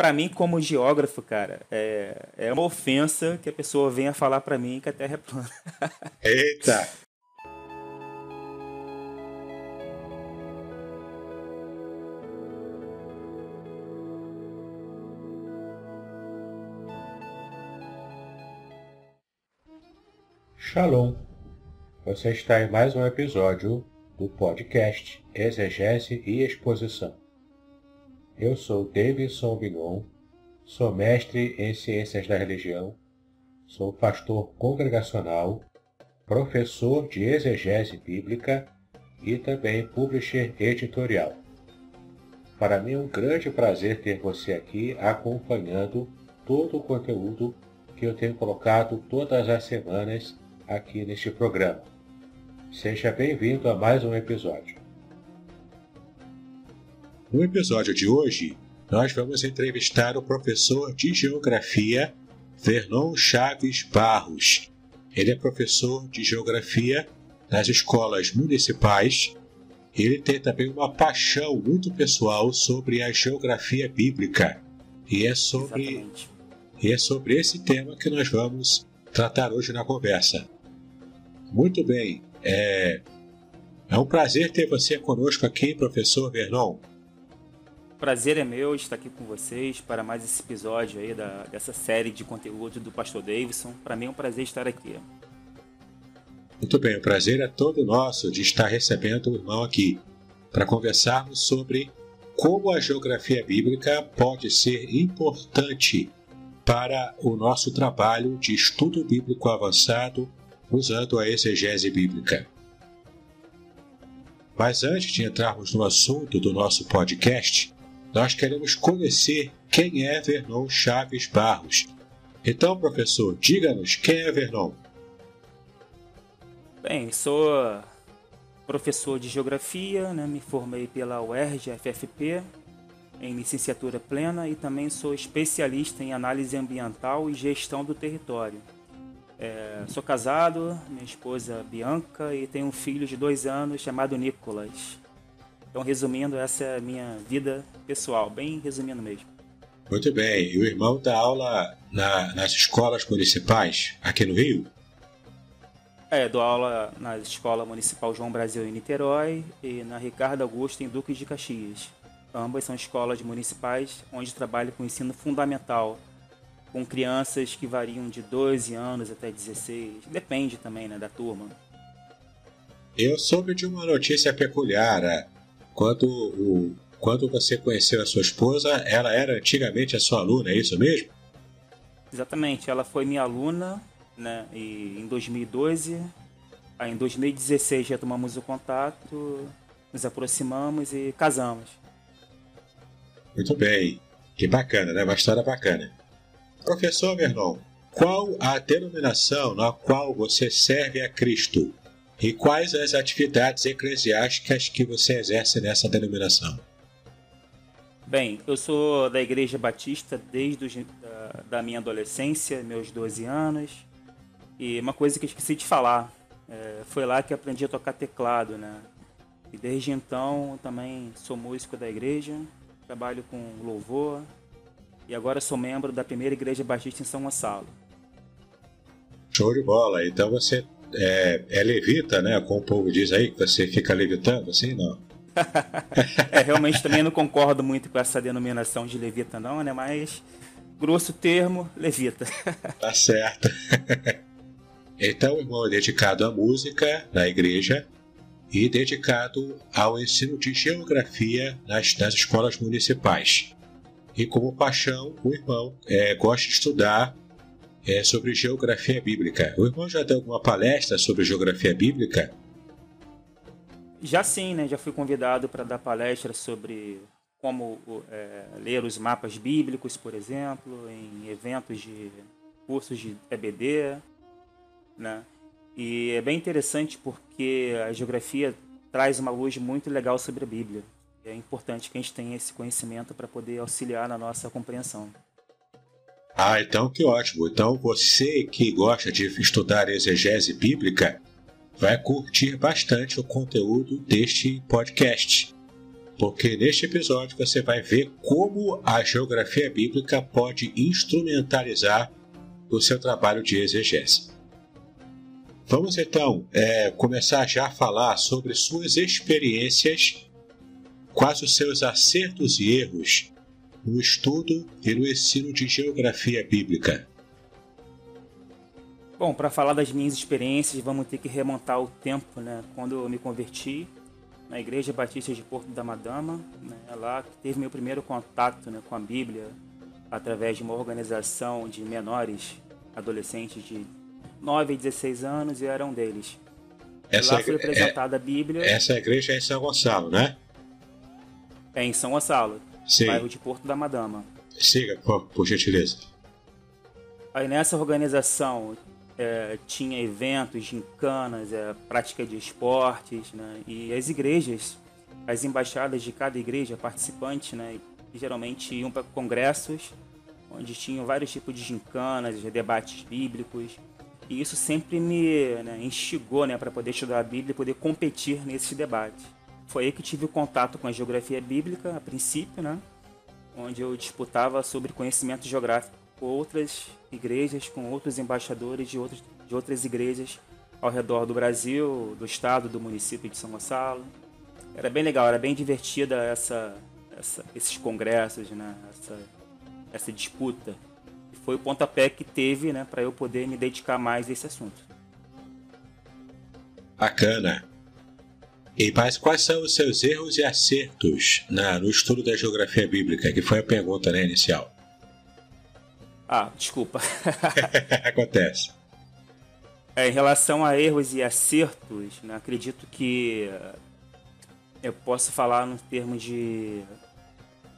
para mim, como geógrafo, cara, é, é uma ofensa que a pessoa venha falar para mim que a Terra é plana. Eita! Shalom! Você está em mais um episódio do podcast Exegese e Exposição. Eu sou Davidson Binon, sou mestre em Ciências da Religião, sou pastor congregacional, professor de exegese bíblica e também publisher editorial. Para mim é um grande prazer ter você aqui acompanhando todo o conteúdo que eu tenho colocado todas as semanas aqui neste programa. Seja bem-vindo a mais um episódio. No episódio de hoje, nós vamos entrevistar o professor de Geografia Vernon Chaves Barros. Ele é professor de Geografia nas escolas municipais. Ele tem também uma paixão muito pessoal sobre a geografia bíblica. E é sobre, e é sobre esse tema que nós vamos tratar hoje na conversa. Muito bem, é, é um prazer ter você conosco aqui, professor Vernon prazer é meu estar aqui com vocês para mais esse episódio aí da, dessa série de conteúdo do Pastor Davidson. Para mim é um prazer estar aqui. Muito bem, o prazer é todo nosso de estar recebendo o irmão aqui para conversarmos sobre como a geografia bíblica pode ser importante para o nosso trabalho de estudo bíblico avançado usando a exegese bíblica. Mas antes de entrarmos no assunto do nosso podcast, nós queremos conhecer quem é Vernon Chaves Barros. Então, professor, diga-nos quem é Vernon. Bem, sou professor de Geografia, né? me formei pela UERJ, FFP, em licenciatura plena e também sou especialista em análise ambiental e gestão do território. É, sou casado, minha esposa Bianca e tenho um filho de dois anos chamado Nicolas. Então, resumindo, essa é a minha vida pessoal, bem resumindo mesmo. Muito bem. E o irmão dá aula na, nas escolas municipais aqui no Rio? É, dou aula na Escola Municipal João Brasil em Niterói e na Ricardo Augusto em Duque de Caxias. Ambas são escolas municipais onde trabalho com ensino fundamental, com crianças que variam de 12 anos até 16, depende também né, da turma. Eu soube de uma notícia peculiar. Quando, o, quando você conheceu a sua esposa, ela era antigamente a sua aluna, é isso mesmo? Exatamente, ela foi minha aluna né, e em 2012. Aí em 2016 retomamos o contato, nos aproximamos e casamos. Muito bem, que bacana, né? Uma história bacana. Professor Vernon, qual a denominação na qual você serve a Cristo? E quais as atividades eclesiásticas que você exerce nessa denominação? Bem, eu sou da Igreja Batista desde os, da, da, minha adolescência, meus 12 anos. E uma coisa que eu esqueci de falar, é, foi lá que aprendi a tocar teclado, né? E desde então também sou músico da igreja, trabalho com louvor e agora sou membro da primeira Igreja Batista em São Gonçalo. Show de bola! Então você é, é levita, né? Como o povo diz aí, que você fica levitando, assim, não? é, realmente também não concordo muito com essa denominação de levita, não, né? Mas, grosso termo, levita. tá certo. então, o irmão é dedicado à música na igreja e dedicado ao ensino de geografia nas, nas escolas municipais. E como paixão, o irmão é, gosta de estudar é sobre geografia bíblica. O irmão já deu alguma palestra sobre geografia bíblica? Já sim, né? Já fui convidado para dar palestra sobre como é, ler os mapas bíblicos, por exemplo, em eventos de cursos de EBD, né? E é bem interessante porque a geografia traz uma luz muito legal sobre a Bíblia. É importante que a gente tenha esse conhecimento para poder auxiliar na nossa compreensão. Ah, então que ótimo. Então você que gosta de estudar exegese bíblica vai curtir bastante o conteúdo deste podcast. porque neste episódio você vai ver como a geografia bíblica pode instrumentalizar o seu trabalho de exegese. Vamos então é, começar já a falar sobre suas experiências, quais os seus acertos e erros no estudo e no ensino de geografia bíblica. Bom, para falar das minhas experiências, vamos ter que remontar o tempo, né? Quando eu me converti na Igreja Batista de Porto da Madama, né? É lá que teve meu primeiro contato né, com a Bíblia através de uma organização de menores, adolescentes de 9 a 16 anos e era um deles. Essa lá foi apresentada é, a Bíblia. Essa igreja é em São Gonçalo, né? É em São Gonçalo, Sim. bairro de Porto da Madama. Siga, por, por gentileza. Aí nessa organização é, tinha eventos, gincanas, é, prática de esportes, né? E as igrejas, as embaixadas de cada igreja participante, né? geralmente iam para congressos onde tinham vários tipos de gincanas, debates bíblicos. E isso sempre me né, instigou né, para poder estudar a Bíblia e poder competir nesses debates. Foi aí que tive o contato com a geografia bíblica, a princípio, né, onde eu disputava sobre conhecimento geográfico com outras igrejas, com outros embaixadores de, outros, de outras igrejas ao redor do Brasil, do estado, do município de São Gonçalo. Era bem legal, era bem divertida essa, essa esses congressos, né? essa, essa disputa. E foi o pontapé que teve né, para eu poder me dedicar mais a esse assunto. Bacana. E mas quais são os seus erros e acertos na, no estudo da geografia bíblica, que foi a pergunta né, inicial? Ah, desculpa. Acontece. É, em relação a erros e acertos, né, acredito que eu posso falar no termo de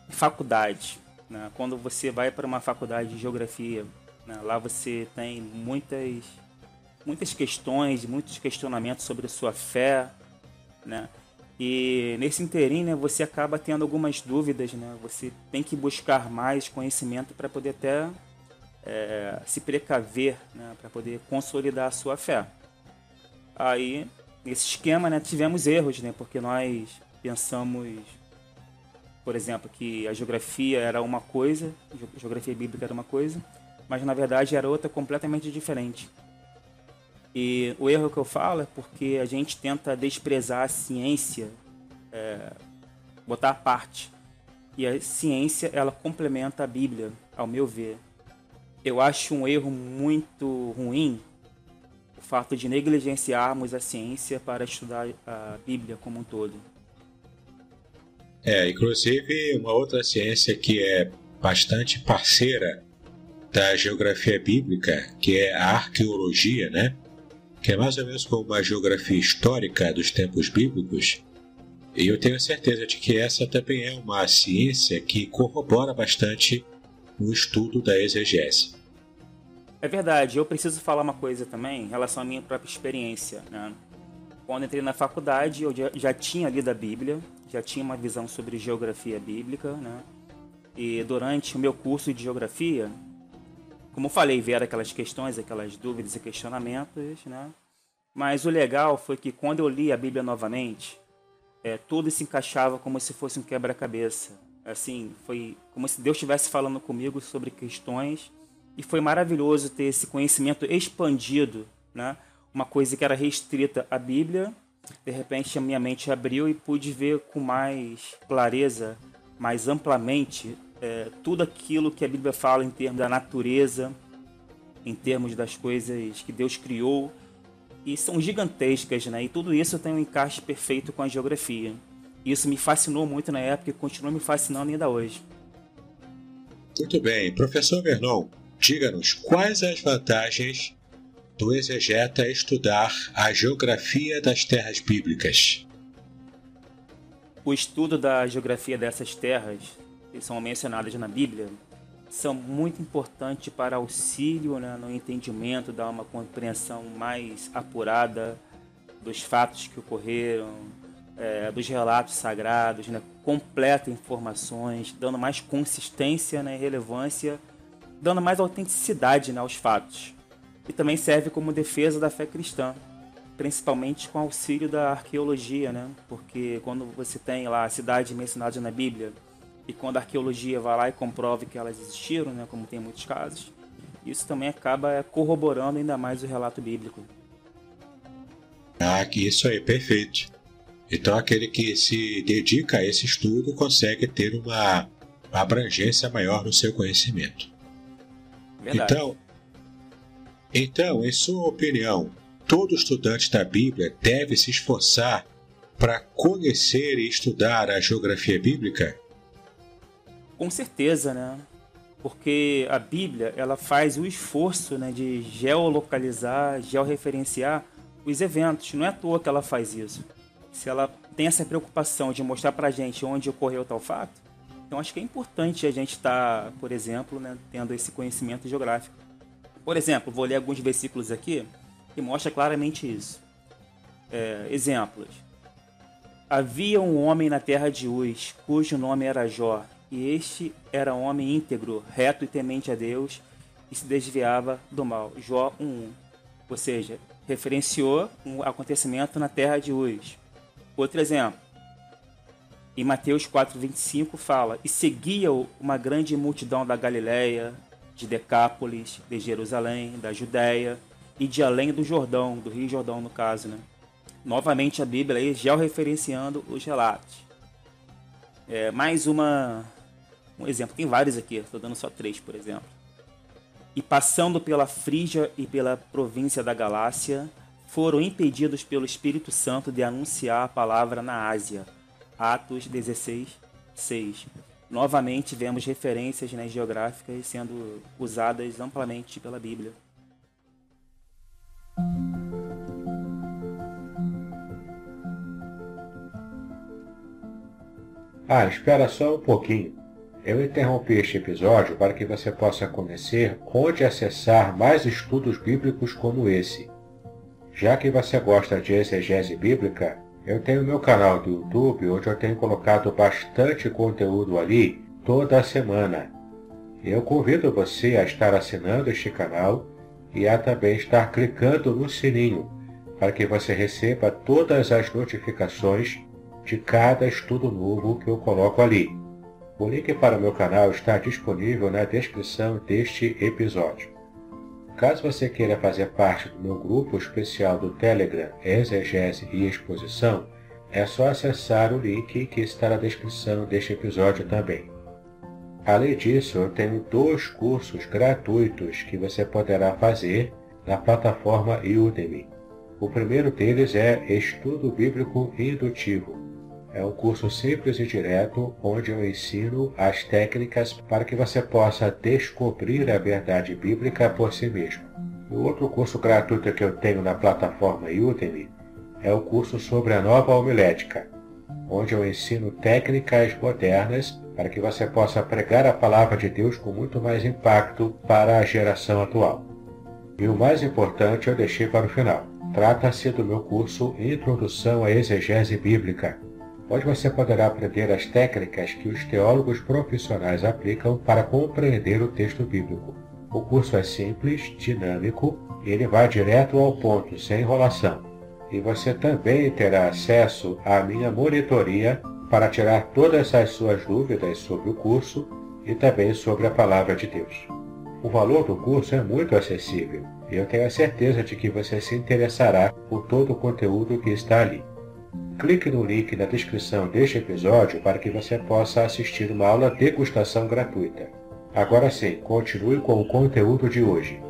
faculdade. Né? Quando você vai para uma faculdade de geografia, né, lá você tem muitas, muitas questões, muitos questionamentos sobre a sua fé, né? E nesse interim, né, você acaba tendo algumas dúvidas, né? Você tem que buscar mais conhecimento para poder até é, se precaver né, para poder consolidar a sua fé. Aí, nesse esquema, né, tivemos erros, né, porque nós pensamos, por exemplo, que a geografia era uma coisa, geografia bíblica era uma coisa, mas na verdade era outra completamente diferente. E o erro que eu falo é porque a gente tenta desprezar a ciência, é, botar à parte. E a ciência, ela complementa a Bíblia, ao meu ver eu acho um erro muito ruim o fato de negligenciarmos a ciência para estudar a Bíblia como um todo. É, inclusive uma outra ciência que é bastante parceira da geografia bíblica, que é a arqueologia, né? Que é mais ou menos como uma geografia histórica dos tempos bíblicos. E eu tenho certeza de que essa também é uma ciência que corrobora bastante no estudo da exegese. É verdade, eu preciso falar uma coisa também em relação à minha própria experiência. Né? Quando entrei na faculdade, eu já tinha lido a Bíblia, já tinha uma visão sobre geografia bíblica, né? E durante o meu curso de geografia, como falei, vieram aquelas questões, aquelas dúvidas e questionamentos, né? Mas o legal foi que quando eu li a Bíblia novamente, é, tudo se encaixava como se fosse um quebra-cabeça. Assim, foi como se Deus estivesse falando comigo sobre questões e foi maravilhoso ter esse conhecimento expandido, né? Uma coisa que era restrita à Bíblia, de repente a minha mente abriu e pude ver com mais clareza, mais amplamente, é, tudo aquilo que a Bíblia fala em termos da natureza, em termos das coisas que Deus criou, e são gigantescas, né? E tudo isso tem um encaixe perfeito com a geografia. Isso me fascinou muito na época e continua me fascinando ainda hoje. Muito bem. Professor Vernon, diga-nos quais as vantagens do exegeta estudar a geografia das terras bíblicas. O estudo da geografia dessas terras, que são mencionadas na Bíblia, são muito importantes para auxílio né, no entendimento, dar uma compreensão mais apurada dos fatos que ocorreram, é, dos relatos sagrados, né, completa informações, dando mais consistência né, e relevância, dando mais autenticidade né, aos fatos. E também serve como defesa da fé cristã. principalmente com auxílio da arqueologia, né? Porque quando você tem lá a cidade mencionada na Bíblia e quando a arqueologia vai lá e comprova que elas existiram, né? Como tem em muitos casos, isso também acaba corroborando ainda mais o relato bíblico. Ah, isso aí, perfeito. Então aquele que se dedica a esse estudo consegue ter uma abrangência maior no seu conhecimento. Verdade. Então, então, em sua opinião, todo estudante da Bíblia deve se esforçar para conhecer e estudar a geografia bíblica? Com certeza, né? Porque a Bíblia ela faz o esforço né, de geolocalizar, georreferenciar os eventos. Não é à toa que ela faz isso. Se ela tem essa preocupação de mostrar para gente onde ocorreu tal fato, então acho que é importante a gente estar, tá, por exemplo, né, tendo esse conhecimento geográfico. Por exemplo, vou ler alguns versículos aqui que mostra claramente isso. É, exemplos. Havia um homem na terra de Uz, cujo nome era Jó, e este era homem íntegro, reto e temente a Deus, e se desviava do mal. Jó 1.1. Ou seja, referenciou um acontecimento na terra de Uz. Outro exemplo. Em Mateus 4:25 fala: "E seguia uma grande multidão da Galiléia, de Decápolis, de Jerusalém, da Judéia e de além do Jordão, do Rio Jordão no caso, né? Novamente a Bíblia aí referenciando os relatos. É, mais uma um exemplo, tem vários aqui, estou dando só três, por exemplo. E passando pela Frígia e pela província da Galácia, foram impedidos pelo Espírito Santo de anunciar a palavra na Ásia. Atos 16, 6. Novamente vemos referências né, geográficas sendo usadas amplamente pela Bíblia. Ah, espera só um pouquinho. Eu interrompi este episódio para que você possa conhecer onde acessar mais estudos bíblicos como esse. Já que você gosta de exegese bíblica, eu tenho meu canal do YouTube onde eu tenho colocado bastante conteúdo ali toda semana. Eu convido você a estar assinando este canal e a também estar clicando no sininho para que você receba todas as notificações de cada estudo novo que eu coloco ali. O link para o meu canal está disponível na descrição deste episódio. Caso você queira fazer parte do meu grupo especial do Telegram Exegese e Exposição, é só acessar o link que está na descrição deste episódio também. Além disso, eu tenho dois cursos gratuitos que você poderá fazer na plataforma Udemy. O primeiro deles é Estudo Bíblico Indutivo. É um curso simples e direto onde eu ensino as técnicas para que você possa descobrir a verdade bíblica por si mesmo. O outro curso gratuito que eu tenho na plataforma Udemy é o curso sobre a nova homilética, onde eu ensino técnicas modernas para que você possa pregar a palavra de Deus com muito mais impacto para a geração atual. E o mais importante eu deixei para o final. Trata-se do meu curso Introdução à Exegese Bíblica, onde você poderá aprender as técnicas que os teólogos profissionais aplicam para compreender o texto bíblico. O curso é simples, dinâmico e ele vai direto ao ponto, sem enrolação. E você também terá acesso à minha monitoria para tirar todas as suas dúvidas sobre o curso e também sobre a palavra de Deus. O valor do curso é muito acessível e eu tenho a certeza de que você se interessará por todo o conteúdo que está ali. Clique no link na descrição deste episódio para que você possa assistir uma aula degustação gratuita. Agora sim, continue com o conteúdo de hoje.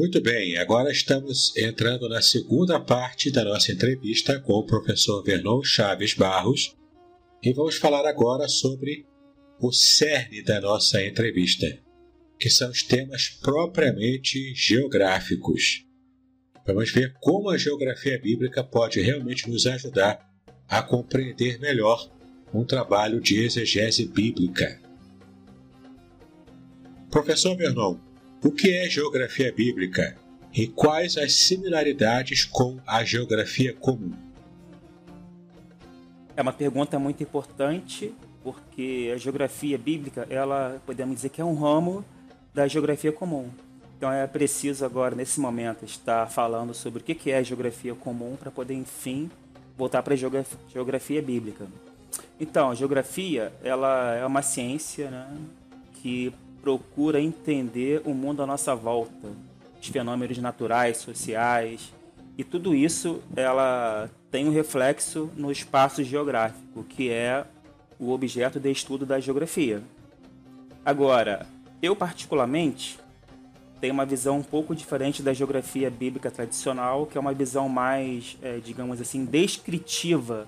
Muito bem, agora estamos entrando na segunda parte da nossa entrevista com o professor Vernon Chaves Barros e vamos falar agora sobre o cerne da nossa entrevista, que são os temas propriamente geográficos. Vamos ver como a geografia bíblica pode realmente nos ajudar a compreender melhor um trabalho de exegese bíblica. Professor Vernon, o que é geografia bíblica e quais as similaridades com a geografia comum? É uma pergunta muito importante porque a geografia bíblica, ela podemos dizer que é um ramo da geografia comum. Então é preciso agora, nesse momento, estar falando sobre o que é a geografia comum para poder, enfim, voltar para a geografia bíblica. Então, a geografia ela é uma ciência né, que procura entender o mundo à nossa volta, os fenômenos naturais, sociais, e tudo isso ela tem um reflexo no espaço geográfico, que é o objeto de estudo da geografia. Agora, eu particularmente tenho uma visão um pouco diferente da geografia bíblica tradicional, que é uma visão mais, é, digamos assim, descritiva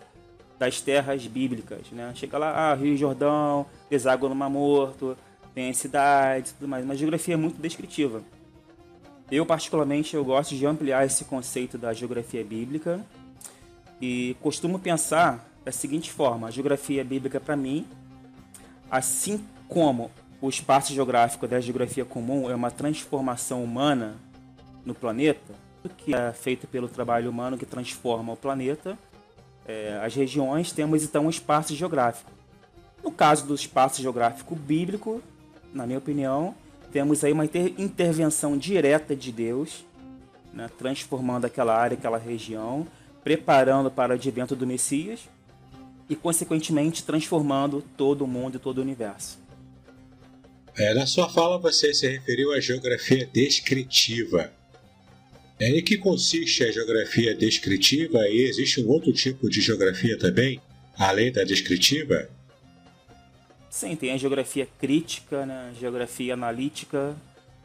das terras bíblicas. Né? Chega lá, ah, Rio Jordão, deságua no Mar Morto, tem as cidades tudo mais. Uma geografia muito descritiva. Eu, particularmente, eu gosto de ampliar esse conceito da geografia bíblica e costumo pensar da seguinte forma: a geografia bíblica, para mim, assim como o espaço geográfico da geografia comum é uma transformação humana no planeta, que é feito pelo trabalho humano que transforma o planeta, é, as regiões temos então um espaço geográfico. No caso do espaço geográfico bíblico, na minha opinião, temos aí uma inter intervenção direta de Deus, né, transformando aquela área, aquela região, preparando para o advento do Messias e, consequentemente, transformando todo o mundo e todo o universo. É, na sua fala, você se referiu à geografia descritiva. É, em que consiste a geografia descritiva e existe um outro tipo de geografia também, além da descritiva? Sim, tem a geografia crítica, né? geografia analítica,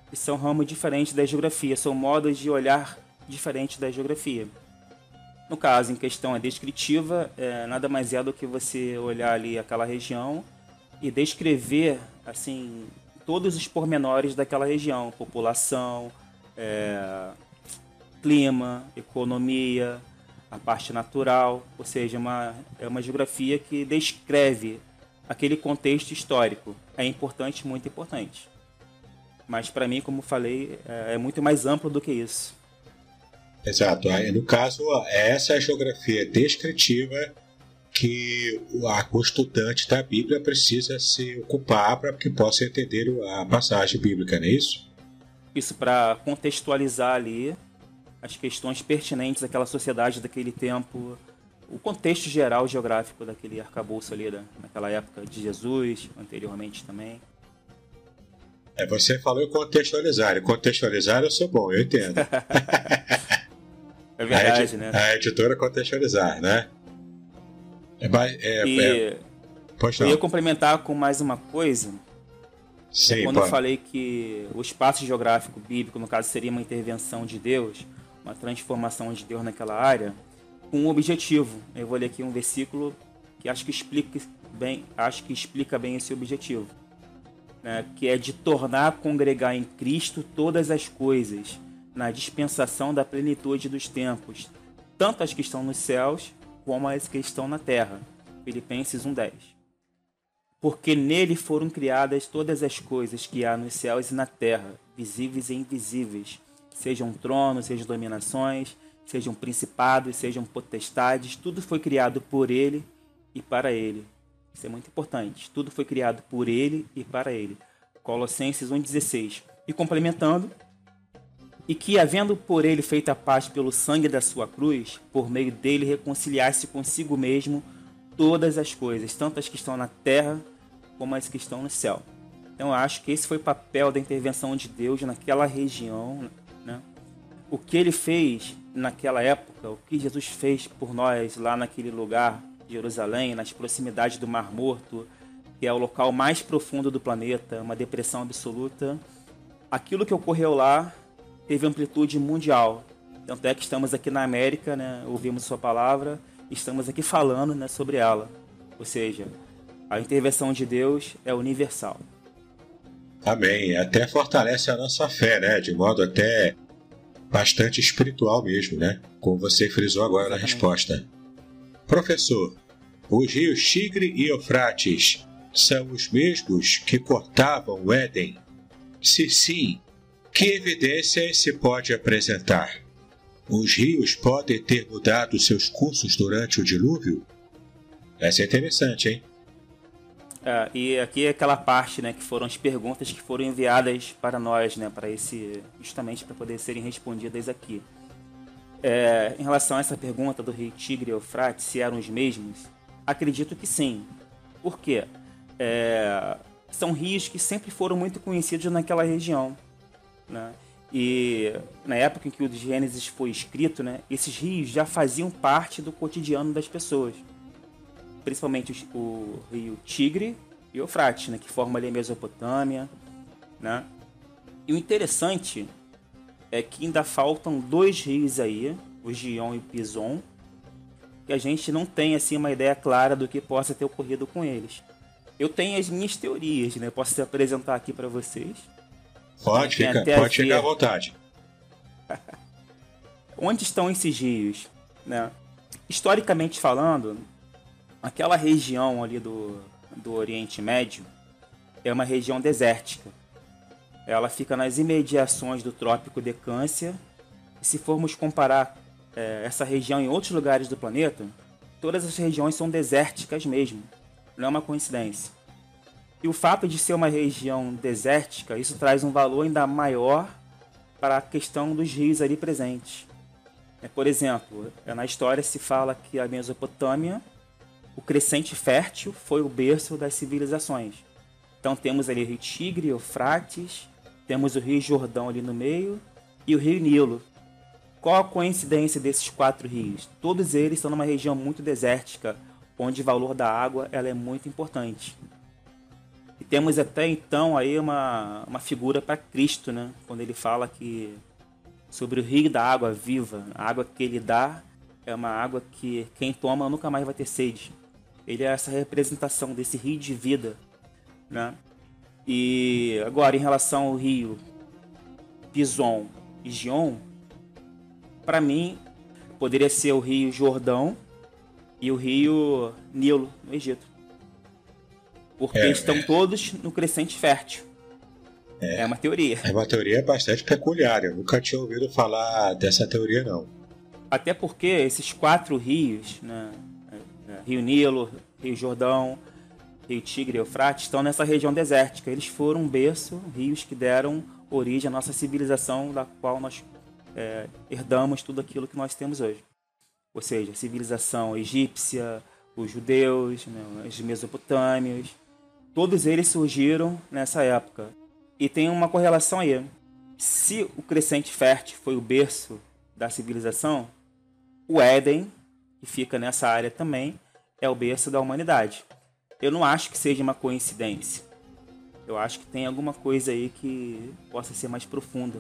que são ramos diferentes da geografia, são modos de olhar diferentes da geografia. No caso, em questão é descritiva, é, nada mais é do que você olhar ali aquela região e descrever assim todos os pormenores daquela região, população, é, clima, economia, a parte natural, ou seja, uma, é uma geografia que descreve aquele contexto histórico. É importante, muito importante. Mas para mim, como falei, é, é muito mais amplo do que isso. Exato. No caso, essa é a geografia descritiva que o estudante da Bíblia precisa se ocupar para que possa entender a passagem bíblica, não é isso? Isso para contextualizar ali as questões pertinentes daquela sociedade daquele tempo, o contexto geral geográfico daquele arcabouço ali naquela época de Jesus, anteriormente também. É, você falou em contextualizar. Contextualizar eu sou bom, eu entendo. É verdade, a né? A editora contextualizar, né? É, é, e é... Eu ia complementar com mais uma coisa. Sim, quando pode. eu falei que o espaço geográfico bíblico, no caso, seria uma intervenção de Deus, uma transformação de Deus naquela área, com um objetivo. Eu vou ler aqui um versículo que acho que explica bem, acho que explica bem esse objetivo, né? que é de tornar congregar em Cristo todas as coisas na dispensação da plenitude dos tempos, tanto as que estão nos céus como as que estão na terra. Filipenses 1:10. Porque nele foram criadas todas as coisas que há nos céus e na terra, visíveis e invisíveis, sejam tronos, sejam dominações, sejam principados, sejam potestades, tudo foi criado por ele e para ele. Isso é muito importante. Tudo foi criado por ele e para ele. Colossenses 1:16. E complementando, e que, havendo por ele feito a paz pelo sangue da sua cruz, por meio dele reconciliasse consigo mesmo todas as coisas, tanto as que estão na terra como as que estão no céu. Então eu acho que esse foi o papel da intervenção de Deus naquela região, né? O que ele fez naquela época, o que Jesus fez por nós lá naquele lugar, Jerusalém, nas proximidades do Mar Morto, que é o local mais profundo do planeta, uma depressão absoluta. Aquilo que ocorreu lá teve amplitude mundial. Tanto é que estamos aqui na América, né, ouvimos sua palavra, estamos aqui falando né, sobre ela. Ou seja, a intervenção de Deus é universal. Amém. Até fortalece a nossa fé, né? De modo até bastante espiritual mesmo, né? Como você frisou agora na resposta. Professor, Os rios Tigre e Eufrates são os mesmos que cortavam o Éden? Se sim, que evidências se pode apresentar? Os rios podem ter mudado seus cursos durante o dilúvio? Essa é interessante, hein? É, e aqui é aquela parte, né, que foram as perguntas que foram enviadas para nós, né, para esse justamente para poder serem respondidas aqui. É, em relação a essa pergunta do rio Tigre e Eufrates, se eram os mesmos, acredito que sim. Por quê? É, são rios que sempre foram muito conhecidos naquela região, né? E na época em que o Gênesis foi escrito, né, esses rios já faziam parte do cotidiano das pessoas principalmente o rio Tigre e Eufrates, né, que formam ali a Mesopotâmia, né? E o interessante é que ainda faltam dois rios aí, o Gion e o Pison, que a gente não tem assim uma ideia clara do que possa ter ocorrido com eles. Eu tenho as minhas teorias, né? Posso te apresentar aqui para vocês. Pode, fica, pode chegar à vontade. Onde estão esses rios? Né? Historicamente falando, aquela região ali do, do Oriente Médio é uma região desértica. Ela fica nas imediações do Trópico de Câncer. E se formos comparar é, essa região em outros lugares do planeta, todas as regiões são desérticas mesmo. Não é uma coincidência. E o fato de ser uma região desértica, isso traz um valor ainda maior para a questão dos rios ali presentes. É, por exemplo, na história se fala que a Mesopotâmia o crescente fértil foi o berço das civilizações. Então temos ali o rio Tigre, Eufrates, temos o rio Jordão ali no meio e o rio Nilo. Qual a coincidência desses quatro rios? Todos eles estão numa região muito desértica, onde o valor da água ela é muito importante. E temos até então aí uma, uma figura para Cristo, né? quando ele fala que sobre o rio da água viva, a água que ele dá é uma água que quem toma nunca mais vai ter sede. Ele é essa representação desse rio de vida, né? E agora em relação ao rio Pison e Gion, para mim poderia ser o rio Jordão e o rio Nilo no Egito, porque é, estão é. todos no crescente fértil. É, é, uma teoria. É uma teoria bastante peculiar. Eu nunca tinha ouvido falar dessa teoria não. Até porque esses quatro rios, né, Rio Nilo, Rio Jordão, Rio Tigre e Eufrates estão nessa região desértica. Eles foram um berço, rios que deram origem à nossa civilização, da qual nós é, herdamos tudo aquilo que nós temos hoje. Ou seja, a civilização egípcia, os judeus, né, os mesopotâmios, todos eles surgiram nessa época. E tem uma correlação aí. Se o crescente fértil foi o berço da civilização, o Éden, que fica nessa área também, é o berço da humanidade. Eu não acho que seja uma coincidência. Eu acho que tem alguma coisa aí que possa ser mais profunda.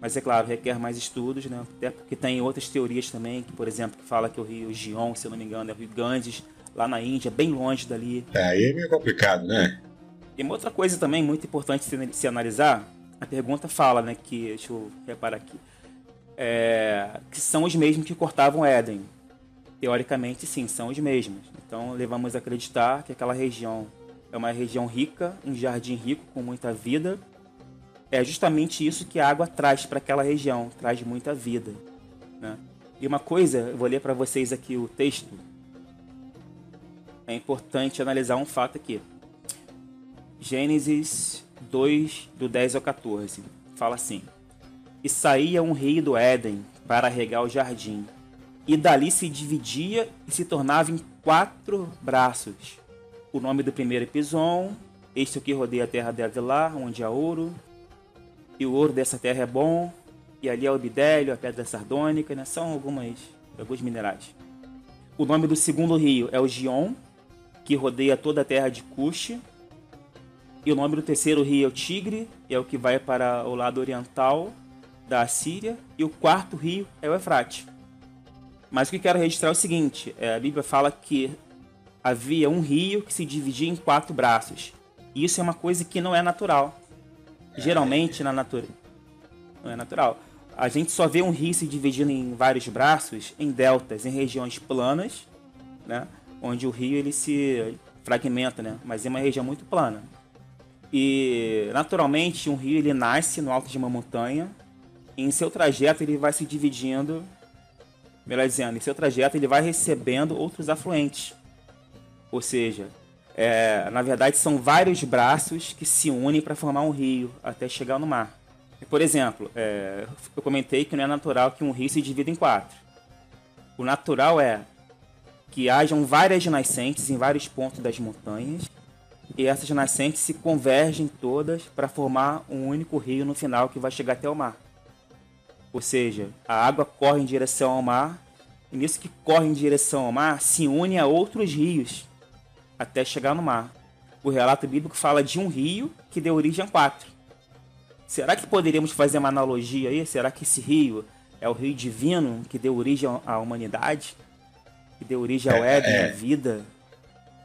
Mas é claro, requer mais estudos, né? Até porque tem outras teorias também, que, por exemplo, que fala que o rio Gion, se eu não me engano, é o rio Ganges, lá na Índia, bem longe dali. É, aí é meio complicado, né? E uma outra coisa também muito importante se, se analisar, a pergunta fala, né, que, deixa eu reparar aqui, é, que são os mesmos que cortavam Éden teoricamente sim, são os mesmos. Então levamos a acreditar que aquela região é uma região rica, um jardim rico com muita vida. É justamente isso que a água traz para aquela região, traz muita vida. Né? E uma coisa, eu vou ler para vocês aqui o texto. É importante analisar um fato aqui. Gênesis 2, do 10 ao 14. Fala assim: E saía um rei do Éden para regar o jardim e dali se dividia e se tornava em quatro braços. O nome do primeiro é Pison, este é o que rodeia a terra de Avilar, onde há ouro, e o ouro dessa terra é bom, e ali é o bidélio, a pedra sardônica, né? são algumas, alguns minerais. O nome do segundo rio é o Gion, que rodeia toda a terra de Cush, e o nome do terceiro rio é o Tigre, é o que vai para o lado oriental da Assíria, e o quarto rio é o Efrate. Mas o que quero registrar é o seguinte: é, a Bíblia fala que havia um rio que se dividia em quatro braços. E isso é uma coisa que não é natural. Geralmente na natureza. Não é natural. A gente só vê um rio se dividindo em vários braços, em deltas, em regiões planas, né? onde o rio ele se fragmenta, né? Mas é uma região muito plana. E naturalmente um rio ele nasce no alto de uma montanha e em seu trajeto ele vai se dividindo, melhor dizendo, em seu trajeto ele vai recebendo outros afluentes. Ou seja, é, na verdade são vários braços que se unem para formar um rio até chegar no mar. Por exemplo, é, eu comentei que não é natural que um rio se divida em quatro. O natural é que hajam várias nascentes em vários pontos das montanhas e essas nascentes se convergem todas para formar um único rio no final que vai chegar até o mar. Ou seja, a água corre em direção ao mar e nisso que corre em direção ao mar se une a outros rios até chegar no mar. O relato bíblico fala de um rio que deu origem a quatro. Será que poderíamos fazer uma analogia aí? Será que esse rio é o rio divino que deu origem à humanidade? Que deu origem ao é, Éden, é. à vida?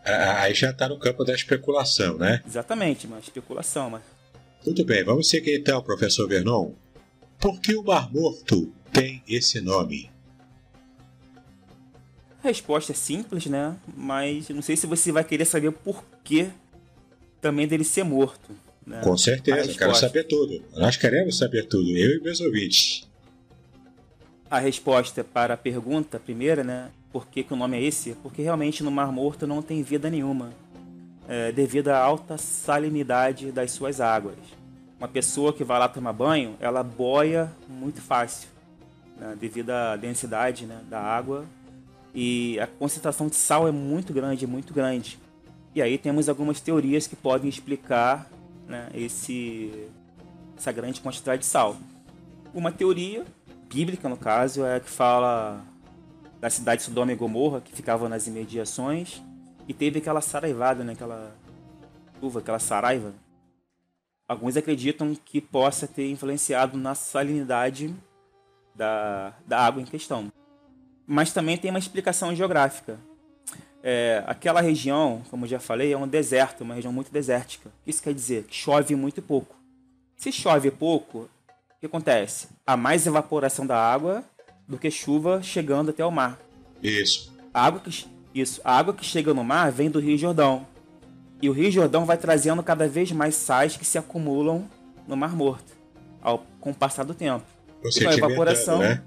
Aí já está no campo da especulação, né? Exatamente, uma especulação. Mas... Muito bem, vamos seguir então, professor Vernon. Por que o Mar Morto tem esse nome? A resposta é simples, né? Mas não sei se você vai querer saber o porquê também dele ser morto. Né? Com certeza, quero saber tudo. Nós queremos saber tudo, eu e meus ouvintes. A resposta para a pergunta primeira, né? Por que, que o nome é esse? Porque realmente no Mar Morto não tem vida nenhuma, é, devido à alta salinidade das suas águas. Uma pessoa que vai lá tomar banho, ela boia muito fácil, né, devido à densidade né, da água e a concentração de sal é muito grande, muito grande. E aí temos algumas teorias que podem explicar né, esse, essa grande quantidade de sal. Uma teoria bíblica, no caso, é a que fala da cidade de Sodoma e Gomorra, que ficava nas imediações, e teve aquela saraivada, né, aquela uva, aquela saraiva. Alguns acreditam que possa ter influenciado na salinidade da, da água em questão. Mas também tem uma explicação geográfica. É, aquela região, como já falei, é um deserto, uma região muito desértica. Isso quer dizer que chove muito pouco. Se chove pouco, o que acontece? Há mais evaporação da água do que chuva chegando até o mar. Isso. A água que, isso, a água que chega no mar vem do Rio Jordão. E o Rio Jordão vai trazendo cada vez mais sais que se acumulam no Mar Morto ao, com o passar do tempo. E com a evaporação. Né?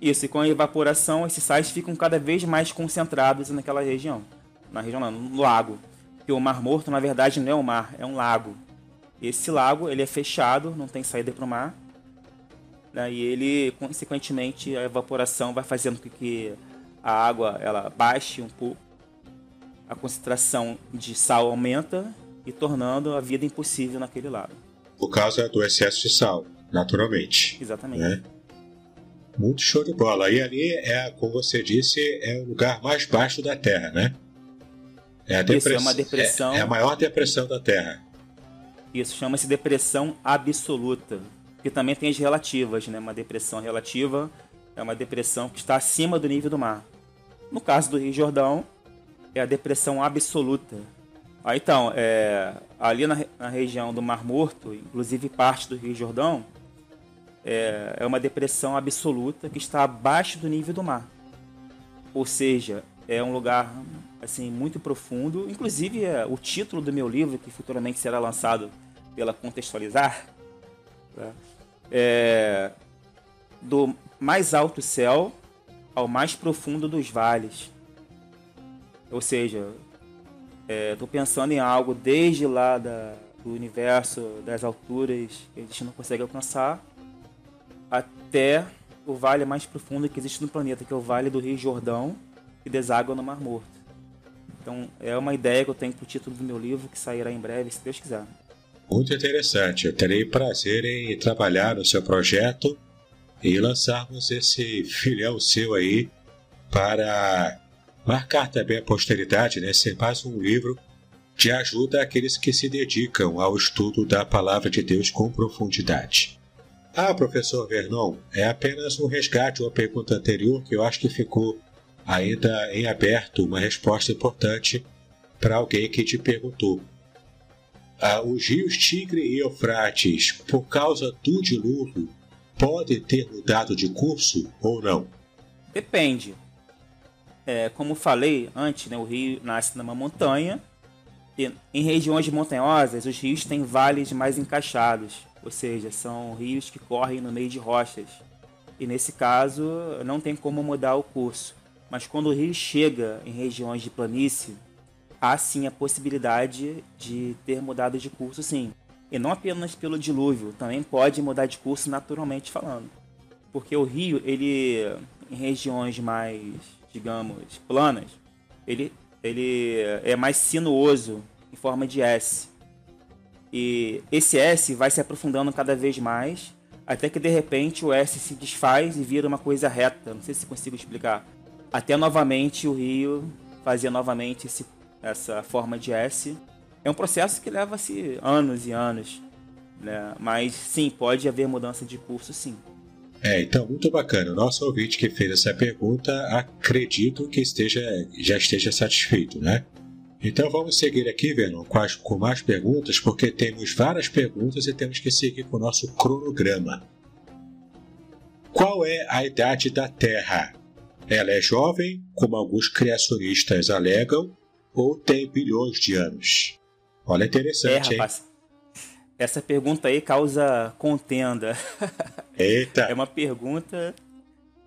Isso, e com a evaporação, esses sais ficam cada vez mais concentrados naquela região. Na região não, no lago. Porque o Mar Morto, na verdade, não é um mar, é um lago. Esse lago, ele é fechado, não tem saída para o mar. Né? E ele, consequentemente, a evaporação vai fazendo com que a água ela baixe um pouco. A concentração de sal aumenta e tornando a vida impossível naquele lago. Por causa do excesso de sal, naturalmente. Exatamente. Né? Muito show de bola. E ali é, como você disse, é o lugar mais baixo da Terra, né? É a Isso, é uma depressão. É, é a maior depressão da Terra. Isso, chama-se depressão absoluta. Que também tem as relativas, né? Uma depressão relativa é uma depressão que está acima do nível do mar. No caso do Rio Jordão, é a depressão absoluta. Ah, então, é, ali na, na região do Mar Morto, inclusive parte do Rio Jordão, é, é uma depressão absoluta que está abaixo do nível do mar. Ou seja, é um lugar assim muito profundo. Inclusive, é, o título do meu livro, que futuramente será lançado pela Contextualizar, tá? é do mais alto céu ao mais profundo dos vales. Ou seja, estou é, pensando em algo desde lá da, do universo, das alturas que a gente não consegue alcançar, até o vale mais profundo que existe no planeta, que é o Vale do Rio Jordão, que deságua no Mar Morto. Então, é uma ideia que eu tenho para o título do meu livro, que sairá em breve, se Deus quiser. Muito interessante. Eu terei prazer em trabalhar no seu projeto e lançarmos esse filhão seu aí para marcar também a posteridade, né? Ser mais um livro de ajuda àqueles que se dedicam ao estudo da palavra de Deus com profundidade. Ah, professor Vernon, é apenas um resgate uma pergunta anterior que eu acho que ficou ainda em aberto uma resposta importante para alguém que te perguntou. Ah, os rios Tigre e Eufrates, por causa do dilúvio, podem ter mudado de curso ou não? Depende. É, como falei antes, né, o rio nasce numa montanha. E em regiões montanhosas, os rios têm vales mais encaixados, ou seja, são rios que correm no meio de rochas. E nesse caso, não tem como mudar o curso. Mas quando o rio chega em regiões de planície, há sim a possibilidade de ter mudado de curso, sim. E não apenas pelo dilúvio, também pode mudar de curso naturalmente falando. Porque o rio, ele, em regiões mais, digamos, planas, ele, ele é mais sinuoso em forma de S. E esse S vai se aprofundando cada vez mais, até que de repente o S se desfaz e vira uma coisa reta. Não sei se consigo explicar. Até novamente o rio fazer novamente esse, essa forma de S. É um processo que leva-se anos e anos. Né? Mas sim, pode haver mudança de curso, sim. É, então, muito bacana. O nosso ouvinte que fez essa pergunta, acredito que esteja, já esteja satisfeito, né? Então vamos seguir aqui, Vernon, com, as, com mais perguntas, porque temos várias perguntas e temos que seguir com o nosso cronograma. Qual é a idade da Terra? Ela é jovem, como alguns criacionistas alegam, ou tem bilhões de anos? Olha, interessante, é, rapaz. Essa pergunta aí causa contenda. Eita! é uma pergunta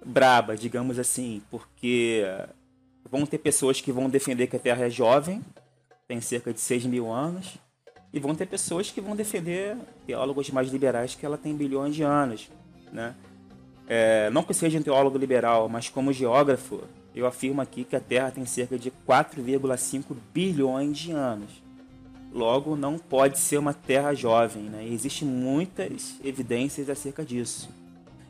braba, digamos assim, porque vão ter pessoas que vão defender que a Terra é jovem, tem cerca de 6 mil anos, e vão ter pessoas que vão defender, teólogos mais liberais, que ela tem bilhões de anos, né? É, não que seja um teólogo liberal, mas como geógrafo, eu afirmo aqui que a Terra tem cerca de 4,5 bilhões de anos. Logo, não pode ser uma terra jovem, né? Existem muitas evidências acerca disso.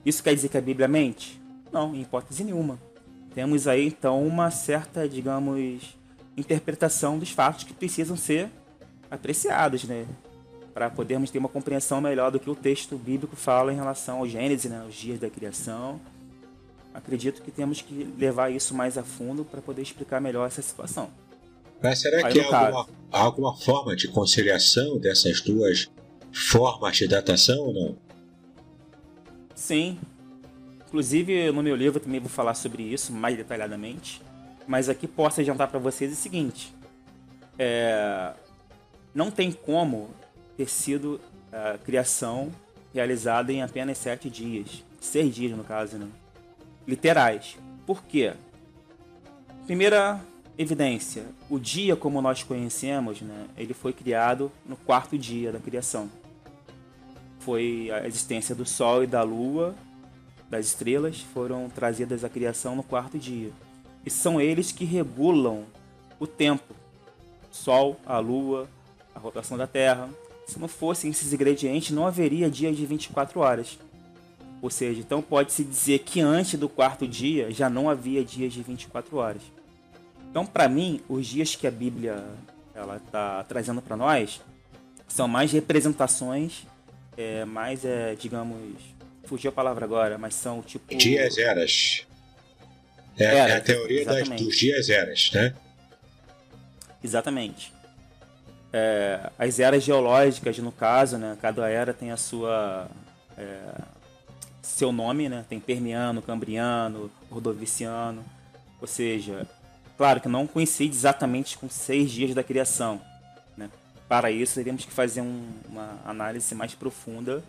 Isso quer dizer que a Bíblia mente? Não, em hipótese nenhuma. Temos aí então uma certa, digamos, interpretação dos fatos que precisam ser apreciados, né? Para podermos ter uma compreensão melhor do que o texto bíblico fala em relação ao Gênesis, né? Os dias da criação. Acredito que temos que levar isso mais a fundo para poder explicar melhor essa situação. Mas será que há alguma, alguma forma de conciliação dessas duas formas de datação ou não? Sim. Inclusive, no meu livro também vou falar sobre isso mais detalhadamente. Mas aqui posso adiantar para vocês o seguinte: é, não tem como ter sido a criação realizada em apenas sete dias, seis dias no caso, né? literais. Por quê? Primeira Evidência: o dia como nós conhecemos, né, ele foi criado no quarto dia da criação. Foi a existência do Sol e da Lua, das estrelas, foram trazidas à criação no quarto dia. E são eles que regulam o tempo: Sol, a Lua, a rotação da Terra. Se não fossem esses ingredientes, não haveria dia de 24 horas. Ou seja, então pode-se dizer que antes do quarto dia já não havia dias de 24 horas. Então, para mim, os dias que a Bíblia ela está trazendo para nós são mais representações, é, mais, é, digamos, fugiu a palavra agora, mas são tipo. Dias eras. É, é a teoria das, dos dias eras, né? Exatamente. É, as eras geológicas, no caso, né? Cada era tem a sua. É, seu nome, né? Tem Permiano, Cambriano, Ordoviciano. Ou seja, Claro que não coincide exatamente com seis dias da criação. Né? Para isso, teríamos que fazer um, uma análise mais profunda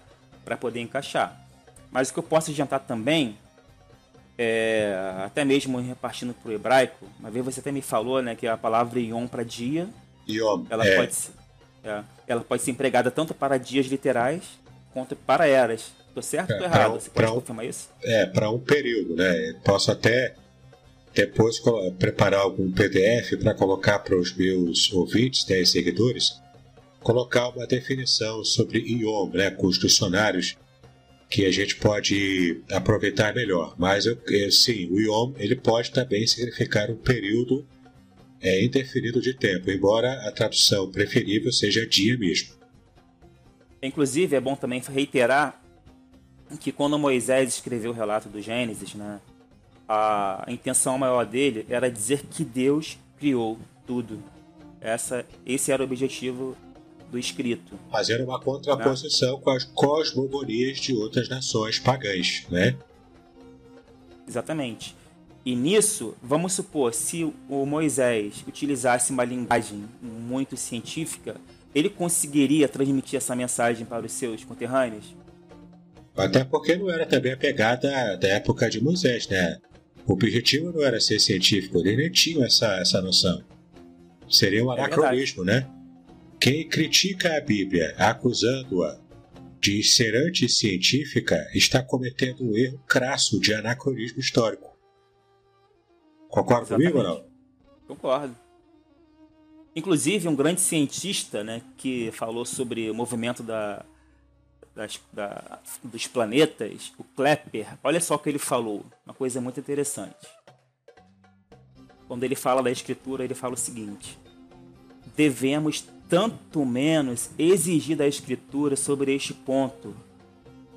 para poder encaixar. Mas o que eu posso adiantar também, é, até mesmo repartindo para o hebraico, uma vez você até me falou né, que a palavra Yom para dia, Yom, ela, é. pode ser, é, ela pode ser empregada tanto para dias literais quanto para eras. Estou certo ou é, errado? Você pode um, confirmar isso? É, para um período, né? Posso até depois preparar algum PDF para colocar para os meus ouvintes, 10 seguidores, colocar uma definição sobre IOM, né, com os dicionários que a gente pode aproveitar melhor. Mas eu, sim, o IOM ele pode também significar um período é, indefinido de tempo, embora a tradução preferível seja dia mesmo. Inclusive, é bom também reiterar que quando Moisés escreveu o relato do Gênesis, né, a intenção maior dele era dizer que Deus criou tudo. Essa, esse era o objetivo do escrito. Fazer uma contraposição né? com as cosmogonias de outras nações pagãs, né? Exatamente. E nisso, vamos supor, se o Moisés utilizasse uma linguagem muito científica, ele conseguiria transmitir essa mensagem para os seus conterrâneos? Até porque não era também a pegada da época de Moisés, né? O objetivo não era ser científico, ele nem tinha essa, essa noção. Seria um é anacronismo, é né? Quem critica a Bíblia acusando-a de ser anticientífica está cometendo um erro crasso de anacronismo histórico. Concorda comigo ou não? Concordo. Inclusive, um grande cientista né, que falou sobre o movimento da, das, da, dos planetas, o Klepper, olha só o que ele falou, uma coisa muito interessante. Quando ele fala da escritura, ele fala o seguinte: devemos tanto menos exigir da escritura sobre este ponto,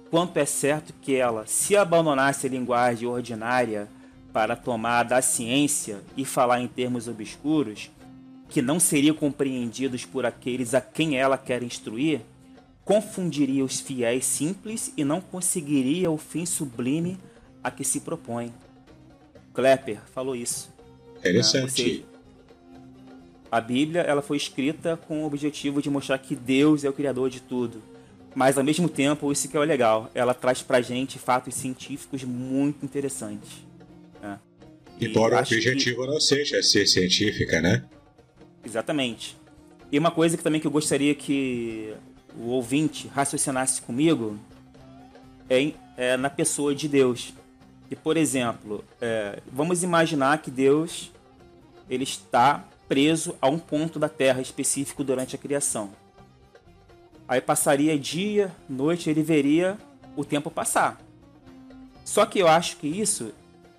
quanto é certo que ela, se abandonasse a linguagem ordinária para tomar da ciência e falar em termos obscuros, que não seriam compreendidos por aqueles a quem ela quer instruir, confundiria os fiéis simples e não conseguiria o fim sublime a que se propõe. Klepper falou isso. Interessante. Né? a Bíblia ela foi escrita com o objetivo de mostrar que Deus é o criador de tudo. Mas ao mesmo tempo, isso que é o legal, ela traz pra gente fatos científicos muito interessantes. Né? Embora o objetivo que... não seja ser científica, né? Exatamente. E uma coisa que também que eu gostaria que o ouvinte raciocinasse comigo é, é na pessoa de Deus. E, por exemplo, é, vamos imaginar que Deus ele está preso a um ponto da Terra específico durante a criação. Aí passaria dia, noite, ele veria o tempo passar. Só que eu acho que isso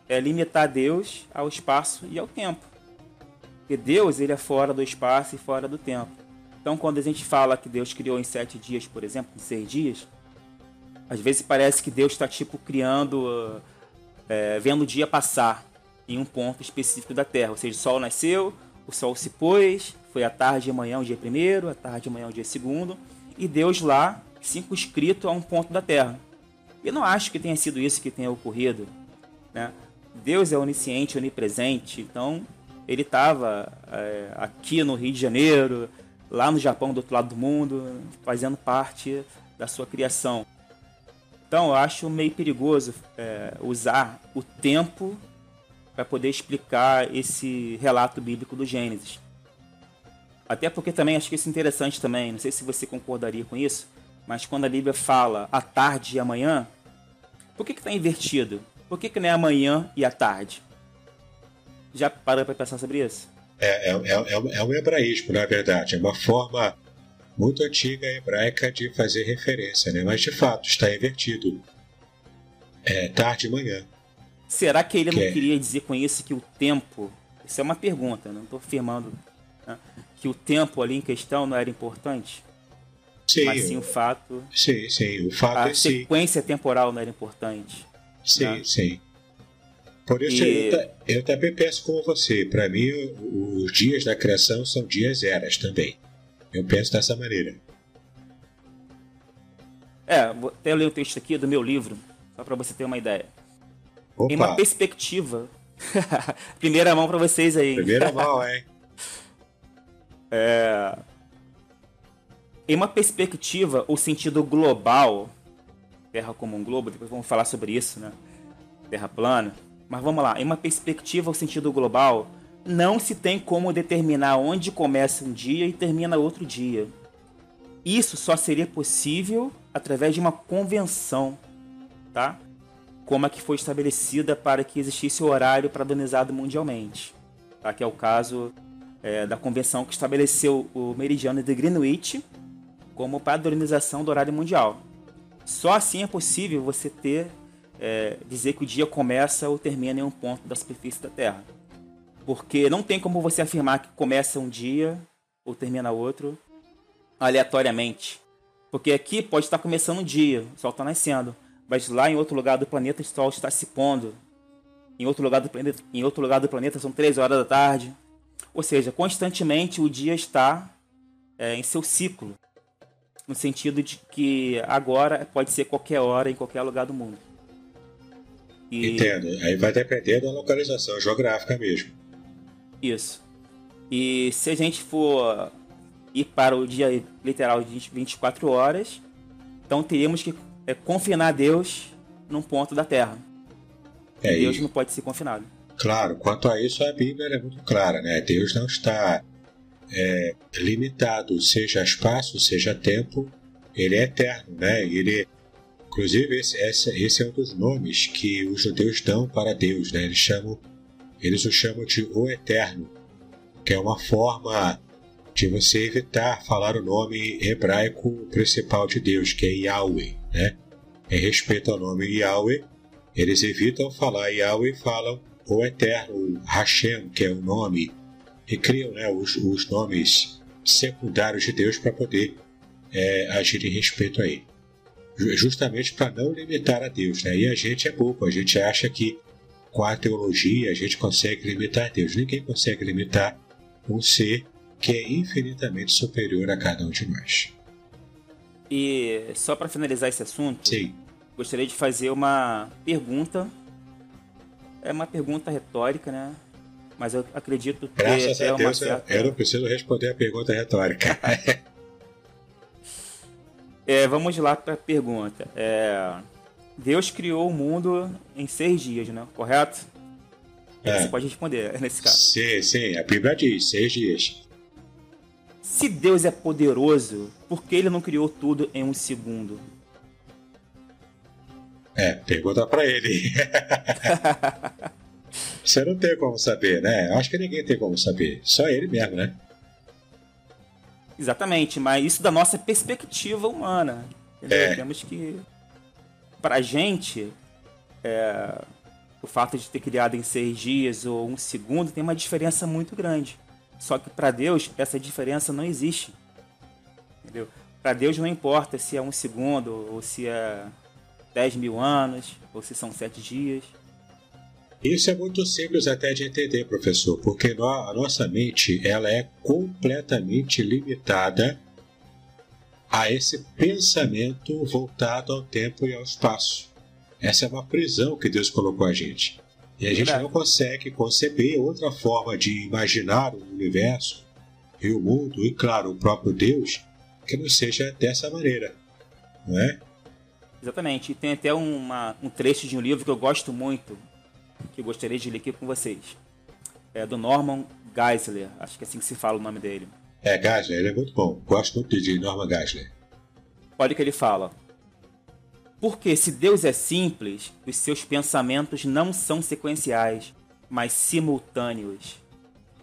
é limitar Deus ao espaço e ao tempo. Porque Deus ele é fora do espaço e fora do tempo. Então, quando a gente fala que Deus criou em sete dias, por exemplo, em seis dias, às vezes parece que Deus está tipo criando, é, vendo o dia passar em um ponto específico da Terra. Ou seja, o Sol nasceu, o Sol se pôs, foi a tarde de manhã o dia primeiro, a tarde de manhã o dia segundo, e Deus lá circunscrito a um ponto da Terra. Eu não acho que tenha sido isso que tenha ocorrido. Né? Deus é onisciente, onipresente, então ele estava é, aqui no Rio de Janeiro, lá no Japão, do outro lado do mundo, fazendo parte da sua criação. Então, eu acho meio perigoso é, usar o tempo para poder explicar esse relato bíblico do Gênesis. Até porque também acho que isso é interessante também, não sei se você concordaria com isso, mas quando a Bíblia fala a tarde e amanhã, por que está invertido? Por que, que não é amanhã e a tarde? Já parou para pensar sobre isso? É, é, é, é um hebraísmo, na verdade. É uma forma muito antiga hebraica de fazer referência, né? mas de fato está invertido. É tarde e manhã. Será que ele que não é... queria dizer com isso que o tempo. Isso é uma pergunta, não estou afirmando né? que o tempo ali em questão não era importante? Sim. Mas sim o fato. Sim, sim. O fato a é sequência sim. temporal não era importante. Sim, né? sim. Por isso e... eu, eu, também penso como você. Para mim, os dias da criação são dias eras também. Eu penso dessa maneira. É, vou até ler o texto aqui do meu livro, só para você ter uma ideia. Opa. Em uma perspectiva. Primeira mão para vocês aí. Primeira mão, hein? é... Em uma perspectiva, o sentido global, Terra como um globo, depois vamos falar sobre isso, né? Terra plana mas vamos lá, em uma perspectiva ao sentido global, não se tem como determinar onde começa um dia e termina outro dia. Isso só seria possível através de uma convenção, tá? Como a que foi estabelecida para que existisse o horário padronizado mundialmente, tá? Que é o caso é, da convenção que estabeleceu o meridiano de Greenwich como padronização do horário mundial. Só assim é possível você ter é, dizer que o dia começa ou termina em um ponto da superfície da Terra. Porque não tem como você afirmar que começa um dia ou termina outro aleatoriamente. Porque aqui pode estar começando um dia, o Sol está nascendo, mas lá em outro lugar do planeta o Sol está se pondo. Em outro lugar do planeta, em outro lugar do planeta são três horas da tarde. Ou seja, constantemente o dia está é, em seu ciclo, no sentido de que agora pode ser qualquer hora em qualquer lugar do mundo. E... Entendo. Aí vai depender da localização geográfica mesmo. Isso. E se a gente for ir para o dia literal de 24 horas, então teríamos que é, confinar Deus num ponto da Terra. É, Deus e... não pode ser confinado. Claro, quanto a isso a Bíblia é muito clara, né? Deus não está é, limitado, seja espaço, seja tempo, ele é eterno, né? Ele, inclusive esse, esse, esse é um dos nomes que os judeus dão para Deus, né? Eles chamam, eles o chamam de o Eterno, que é uma forma de você evitar falar o nome hebraico principal de Deus, que é Yahweh, né? Em respeito ao nome Yahweh, eles evitam falar Yahweh e falam o Eterno, Hashem, que é o nome, e criam né, os, os nomes secundários de Deus para poder é, agir em respeito a ele. Justamente para não limitar a Deus. Né? E a gente é bobo, a gente acha que com a teologia a gente consegue limitar Deus. Ninguém consegue limitar um ser que é infinitamente superior a cada um de nós. E só para finalizar esse assunto, Sim. gostaria de fazer uma pergunta é uma pergunta retórica, né? Mas eu acredito que Graças é a Deus, certa... eu não preciso responder a pergunta retórica. é, vamos lá para a pergunta. É, Deus criou o mundo em seis dias, né? Correto? É. Você pode responder nesse caso. Sim, sim. A Bíblia diz seis dias. Se Deus é poderoso, por que ele não criou tudo em um segundo? É, pergunta para ele. Você não tem como saber, né? Acho que ninguém tem como saber. Só ele mesmo, né? Exatamente, mas isso da nossa perspectiva humana. É. Temos que. Pra gente, é... o fato de ter criado em seis dias ou um segundo tem uma diferença muito grande. Só que para Deus, essa diferença não existe. Entendeu? Para Deus não importa se é um segundo ou se é 10 mil anos, ou se são 7 dias. Isso é muito simples até de entender, professor, porque a nossa mente ela é completamente limitada a esse pensamento voltado ao tempo e ao espaço. Essa é uma prisão que Deus colocou a gente. E a gente não consegue conceber outra forma de imaginar o universo e o mundo, e claro, o próprio Deus, que não seja dessa maneira. Não é? Exatamente. E tem até uma, um trecho de um livro que eu gosto muito, que gostaria de ler aqui com vocês. É do Norman Geisler, acho que é assim que se fala o nome dele. É, Geisler, ele é muito bom. Gosto muito de Norman Geisler. Olha o que ele fala. Porque se Deus é simples, os seus pensamentos não são sequenciais, mas simultâneos.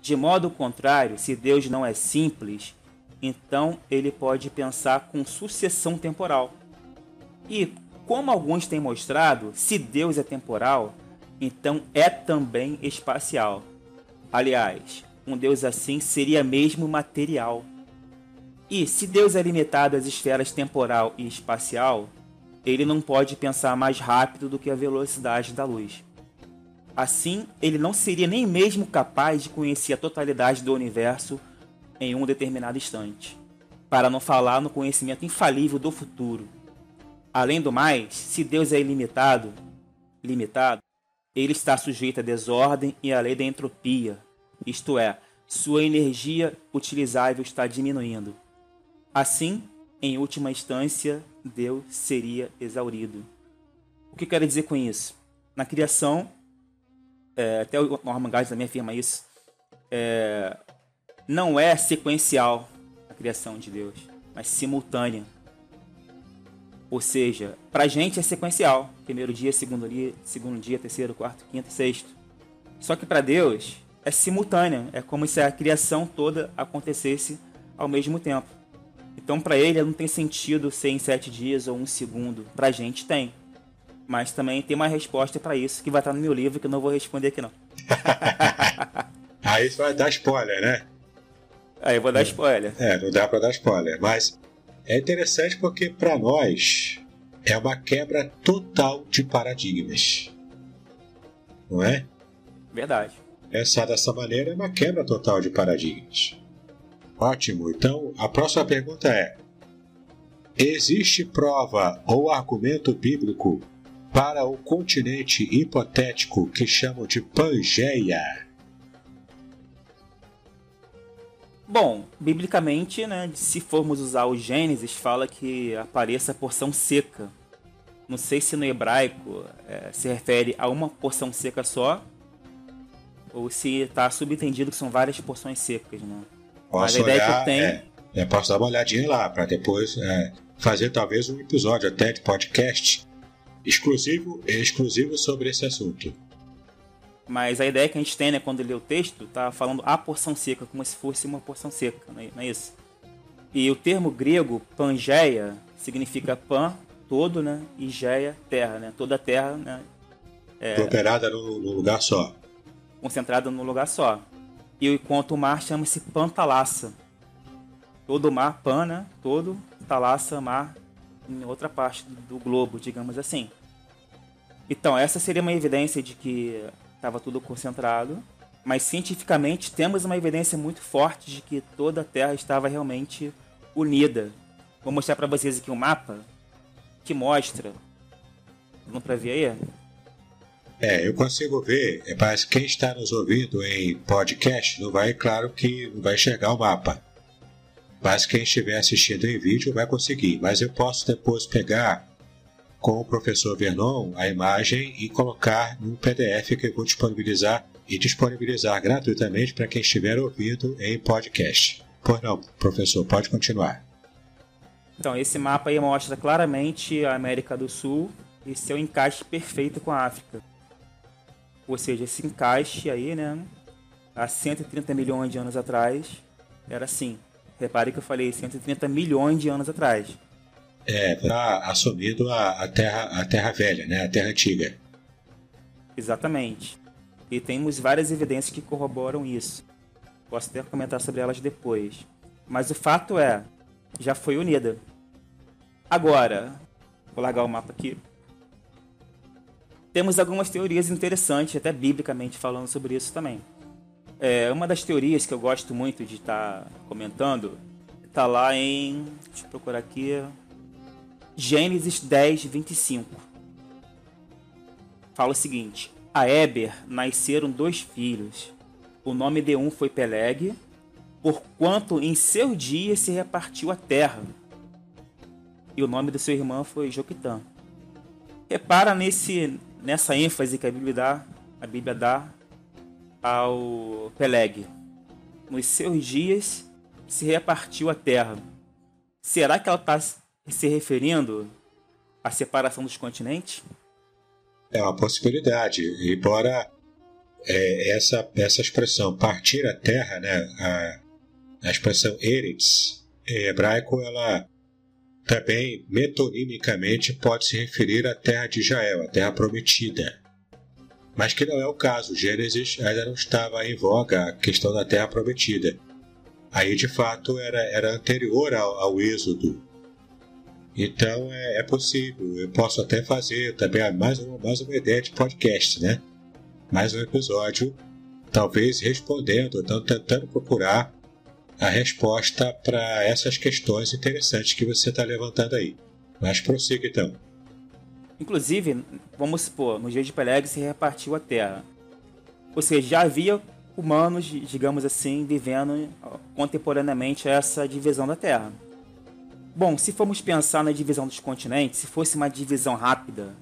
De modo contrário, se Deus não é simples, então ele pode pensar com sucessão temporal e, como alguns têm mostrado, se Deus é temporal, então é também espacial. Aliás, um Deus assim seria mesmo material. E se Deus é limitado às esferas temporal e espacial, ele não pode pensar mais rápido do que a velocidade da luz. Assim, ele não seria nem mesmo capaz de conhecer a totalidade do universo em um determinado instante, para não falar no conhecimento infalível do futuro. Além do mais, se Deus é ilimitado, limitado, ele está sujeito à desordem e à lei da entropia, isto é, sua energia utilizável está diminuindo. Assim, em última instância, Deus seria exaurido. O que quero dizer com isso? Na criação, é, até o Norman Geisler também afirma isso, é, não é sequencial a criação de Deus, mas simultânea. Ou seja, para a gente é sequencial. Primeiro dia, segundo dia, segundo dia, terceiro, quarto, quinto, sexto. Só que para Deus é simultâneo. É como se a criação toda acontecesse ao mesmo tempo. Então para ele não tem sentido ser em sete dias ou um segundo. Para a gente tem. Mas também tem uma resposta para isso que vai estar no meu livro que eu não vou responder aqui não. Aí você vai dar spoiler, né? Aí eu vou dar spoiler. É, não dá para dar spoiler, mas é interessante porque, para nós, é uma quebra total de paradigmas. Não é? Verdade. Pensar dessa maneira é uma quebra total de paradigmas. Ótimo. Então, a próxima pergunta é: Existe prova ou argumento bíblico para o continente hipotético que chamam de Pangeia? Bom, biblicamente, né, se formos usar o Gênesis, fala que apareça a porção seca. Não sei se no hebraico é, se refere a uma porção seca só, ou se está subentendido que são várias porções secas, né? Posso Mas a ideia olhar, que eu tenho... É, é, posso dar uma olhadinha lá, para depois é, fazer talvez um episódio até de podcast exclusivo, exclusivo sobre esse assunto. Mas a ideia que a gente tem, né, quando lê o texto, tá falando a porção seca, como se fosse uma porção seca, é, não é isso? E o termo grego, pangeia, significa pan, todo, né, e geia, terra, né? Toda a terra, né? É, Operada num, lugar só. Concentrada num lugar só. E enquanto o mar chama-se Pantalassa. Todo o mar, pan, né? Todo, Talassa, mar, em outra parte do globo, digamos assim. Então, essa seria uma evidência de que estava tudo concentrado, mas cientificamente temos uma evidência muito forte de que toda a Terra estava realmente unida. Vou mostrar para vocês aqui um mapa que mostra. Vamos para ver aí? É, eu consigo ver, mas quem está nos ouvindo em podcast não vai, claro que não vai enxergar o mapa. Mas quem estiver assistindo em vídeo vai conseguir. Mas eu posso depois pegar com o professor Vernon a imagem e colocar num PDF que eu vou disponibilizar e disponibilizar gratuitamente para quem estiver ouvindo em podcast. Pois não, professor, pode continuar. Então, esse mapa aí mostra claramente a América do Sul e seu encaixe perfeito com a África. Ou seja, esse encaixe aí, né, há 130 milhões de anos atrás, era assim. Repare que eu falei 130 milhões de anos atrás. É, tá assumindo a, a, terra, a Terra Velha, né? A Terra Antiga. Exatamente. E temos várias evidências que corroboram isso. Posso até comentar sobre elas depois. Mas o fato é, já foi unida. Agora, vou largar o mapa aqui. Temos algumas teorias interessantes, até biblicamente falando sobre isso também. É, uma das teorias que eu gosto muito de estar tá comentando está lá em. Deixa eu procurar aqui. Gênesis 10, 25. Fala o seguinte: A Eber nasceram dois filhos. O nome de um foi Peleg, porquanto em seu dia se repartiu a terra. E o nome do seu irmão foi Joquitã. Repara nesse, nessa ênfase que a Bíblia dá, a Bíblia dá ao Peleg. Nos seus dias se repartiu a terra. Será que ela está se referindo à separação dos continentes? É uma possibilidade, embora é, essa, essa expressão partir a terra, né, a, a expressão Eretz, em hebraico, ela também metonimicamente pode se referir à terra de Israel, a terra prometida. Mas que não é o caso, Gênesis ainda não estava em voga a questão da terra prometida. Aí de fato era, era anterior ao, ao Êxodo, então é, é, possível. Eu posso até fazer também mais uma, mais uma ideia de podcast, né? Mais um episódio, talvez respondendo, então tentando procurar a resposta para essas questões interessantes que você está levantando aí. Mas prossiga então. Inclusive, vamos supor, no dia de Peleg se repartiu a Terra. Ou seja, já havia humanos, digamos assim, vivendo contemporaneamente essa divisão da Terra. Bom, se formos pensar na divisão dos continentes, se fosse uma divisão rápida,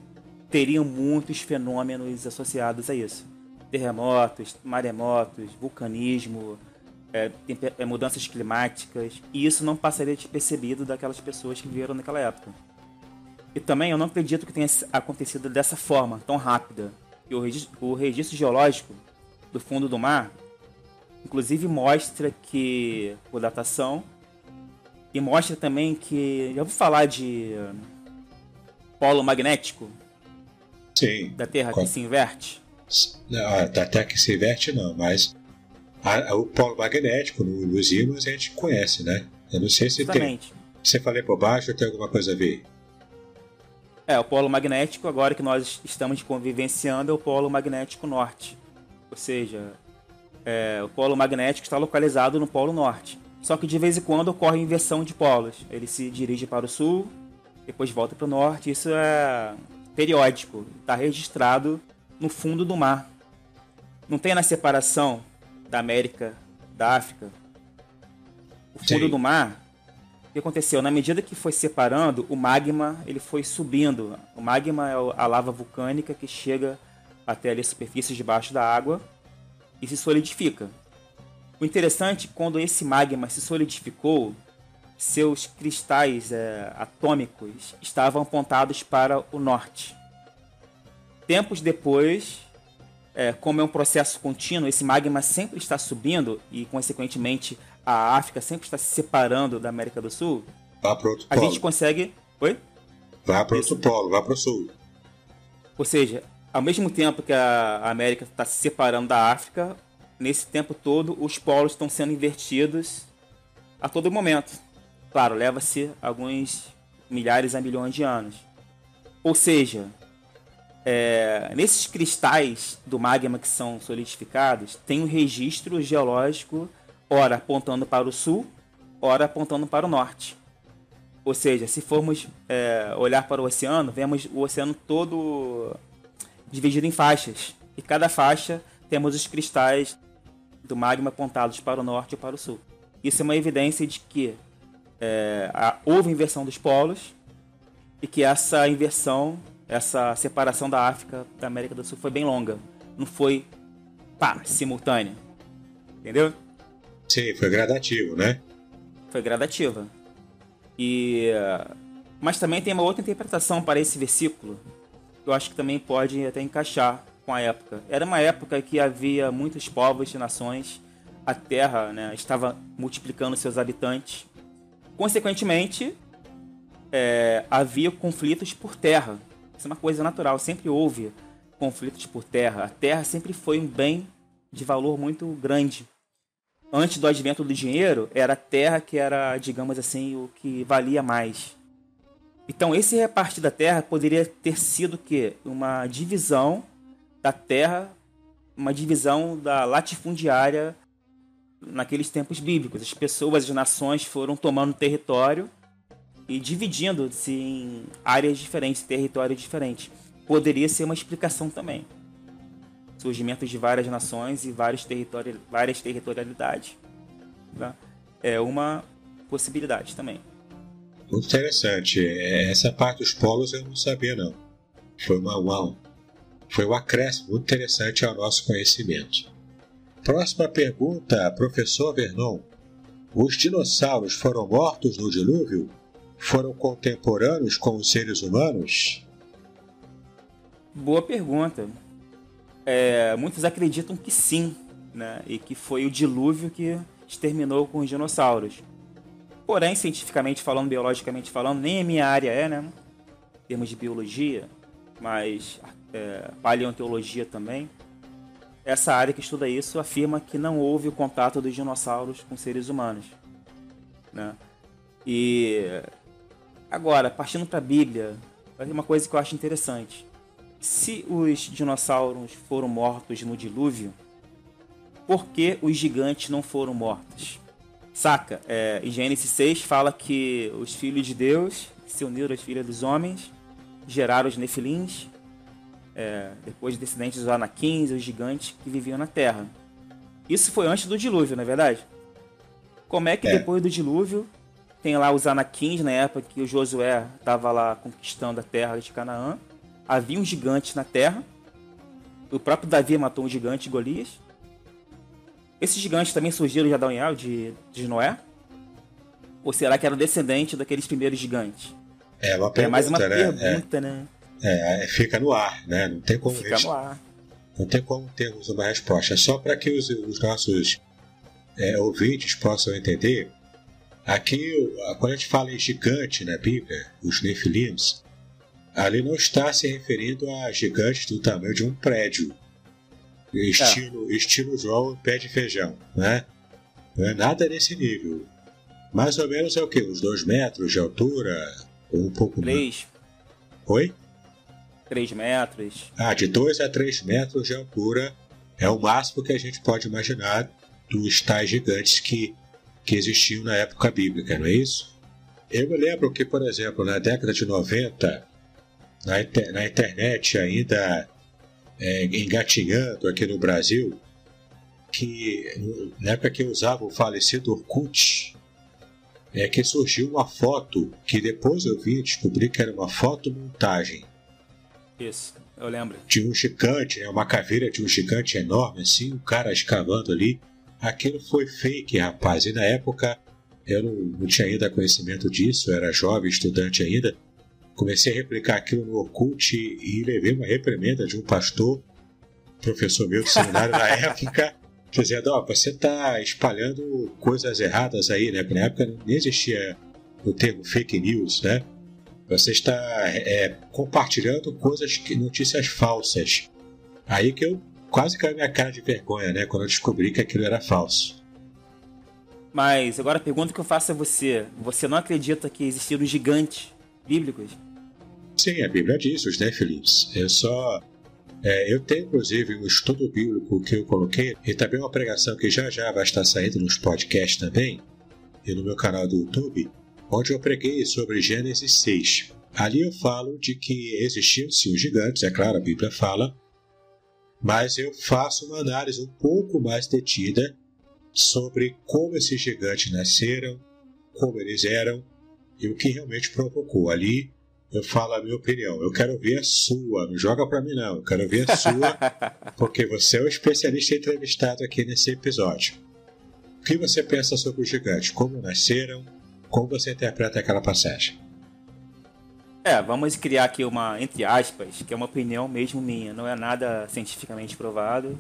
teriam muitos fenômenos associados a isso. Terremotos, maremotos, vulcanismo, é, é, mudanças climáticas, e isso não passaria despercebido daquelas pessoas que viveram naquela época. E também eu não acredito que tenha acontecido dessa forma, tão rápida. E o registro, o registro geológico do fundo do mar, inclusive mostra que, por datação, e mostra também que. Já ouviu falar de polo magnético? Sim. Da Terra que se inverte? Não, da Terra que se inverte não, mas a, a, o polo magnético no, nos ímãs a gente conhece, né? Eu não sei se Exatamente. tem. Você falei por baixo ou tem alguma coisa a ver? É, o polo magnético, agora que nós estamos convivenciando, é o polo magnético norte. Ou seja, é, o polo magnético está localizado no polo norte. Só que de vez em quando ocorre inversão de polos. Ele se dirige para o sul, depois volta para o norte. Isso é periódico, está registrado no fundo do mar. Não tem na separação da América da África. O fundo Sim. do mar, o que aconteceu? Na medida que foi separando, o magma ele foi subindo. O magma é a lava vulcânica que chega até ali a superfície debaixo da água e se solidifica. O interessante, quando esse magma se solidificou, seus cristais é, atômicos estavam apontados para o norte. Tempos depois, é, como é um processo contínuo, esse magma sempre está subindo e, consequentemente, a África sempre está se separando da América do Sul. Vá para outro a polo. A gente consegue. Oi? Vá para outro polo, vá para o sul. Ou seja, ao mesmo tempo que a América está se separando da África, nesse tempo todo os polos estão sendo invertidos a todo momento. Claro, leva-se alguns milhares a milhões de anos. Ou seja, é, nesses cristais do magma que são solidificados, tem um registro geológico, ora apontando para o sul, ora apontando para o norte. Ou seja, se formos é, olhar para o oceano, vemos o oceano todo dividido em faixas. E cada faixa temos os cristais do magma apontados para o norte e para o sul. Isso é uma evidência de que é, houve inversão dos polos e que essa inversão essa separação da África da América do Sul foi bem longa. Não foi, pá, simultânea. Entendeu? Sim, foi gradativo, né? Foi gradativa. E mas também tem uma outra interpretação para esse versículo. Que eu acho que também pode até encaixar com a época. Era uma época que havia muitos povos e nações. A Terra né, estava multiplicando seus habitantes. Consequentemente, é, havia conflitos por terra. Isso é uma coisa natural, sempre houve conflitos por terra. A terra sempre foi um bem de valor muito grande. Antes do advento do dinheiro, era a terra que era, digamos assim, o que valia mais. Então, esse repartir da terra poderia ter sido que uma divisão da terra, uma divisão da latifundiária naqueles tempos bíblicos. As pessoas, as nações foram tomando território e dividindo-se em áreas diferentes, territórios diferentes. Poderia ser uma explicação também. Surgimento de várias nações e vários territori várias territorialidades. Tá? É uma possibilidade também. Interessante. Essa parte dos polos eu não sabia não. Foi uma, uma foi um acréscimo interessante ao nosso conhecimento. Próxima pergunta, professor Vernon. Os dinossauros foram mortos no dilúvio? foram contemporâneos com os seres humanos? Boa pergunta. É, muitos acreditam que sim, né? e que foi o dilúvio que exterminou com os dinossauros. Porém, cientificamente falando, biologicamente falando, nem a minha área é, né? Em termos de biologia, mas é, paleontologia também. Essa área que estuda isso afirma que não houve o contato dos dinossauros com seres humanos. Né? E Agora, partindo para a Bíblia, uma coisa que eu acho interessante. Se os dinossauros foram mortos no dilúvio, por que os gigantes não foram mortos? Saca? É, em Gênesis 6 fala que os filhos de Deus se uniram às filhas dos homens, geraram os nefilins, é, depois descendentes dos anaquins, os gigantes que viviam na terra. Isso foi antes do dilúvio, não é verdade? Como é que é. depois do dilúvio tem lá os Anaquins, na época que o Josué estava lá conquistando a terra de Canaã. Havia um gigante na terra. O próprio Davi matou um gigante, Golias. Esses gigantes também surgiram de Adão e Eva, de, de Noé? Ou será que era descendente daqueles primeiros gigantes? É uma pergunta, é mais uma né? pergunta, é, né? É, fica no ar, né? Não tem como fica no ar. Não tem como termos uma resposta. É só para que os, os nossos é, ouvintes possam entender Aqui, quando a gente fala em gigante na Bíblia, os Nefilims, ali não está se referindo a gigantes do tamanho de um prédio, estilo, é. estilo João pé de feijão, né? Não é nada nesse nível. Mais ou menos é o que? Uns dois metros de altura? Ou um pouco três. mais? Oi? Três metros. Ah, de dois a três metros de altura é o máximo que a gente pode imaginar dos tais gigantes que que existiam na época bíblica, não é isso? Eu me lembro que, por exemplo, na década de 90, na, na internet ainda é, engatinhando aqui no Brasil, que na época que eu usava o falecido Orkut, é que surgiu uma foto que depois eu vi descobri que era uma fotomontagem. Isso, eu lembro. De um gigante, né, uma caveira de um gigante enorme, assim, o um cara escavando ali. Aquilo foi fake, rapaz. E na época eu não, não tinha ainda conhecimento disso, eu era jovem, estudante ainda. Comecei a replicar aquilo no Orkut e levei uma reprimenda de um pastor, professor meu do seminário na época, dizendo: Ó, oh, você está espalhando coisas erradas aí, né? Porque na época nem existia o termo fake news, né? Você está é, compartilhando coisas, que, notícias falsas. Aí que eu quase caí minha cara de vergonha, né? Quando eu descobri que aquilo era falso. Mas agora a pergunta que eu faço a você: você não acredita que existiram gigantes bíblicos? Sim, a Bíblia diz os Nefilims. Eu só. É, eu tenho inclusive um estudo bíblico que eu coloquei e também uma pregação que já já vai estar saindo nos podcasts também e no meu canal do YouTube, onde eu preguei sobre Gênesis 6. Ali eu falo de que existiam sim os gigantes, é claro, a Bíblia fala, mas eu faço uma análise um pouco mais detida sobre como esses gigantes nasceram, como eles eram e o que realmente provocou. Ali eu falo a minha opinião. Eu quero ver a sua. Não joga para mim, não. Eu quero ver a sua, porque você é o especialista entrevistado aqui nesse episódio. O que você pensa sobre os gigantes? Como nasceram? Como você interpreta aquela passagem? É, vamos criar aqui uma, entre aspas, que é uma opinião mesmo minha. Não é nada cientificamente provado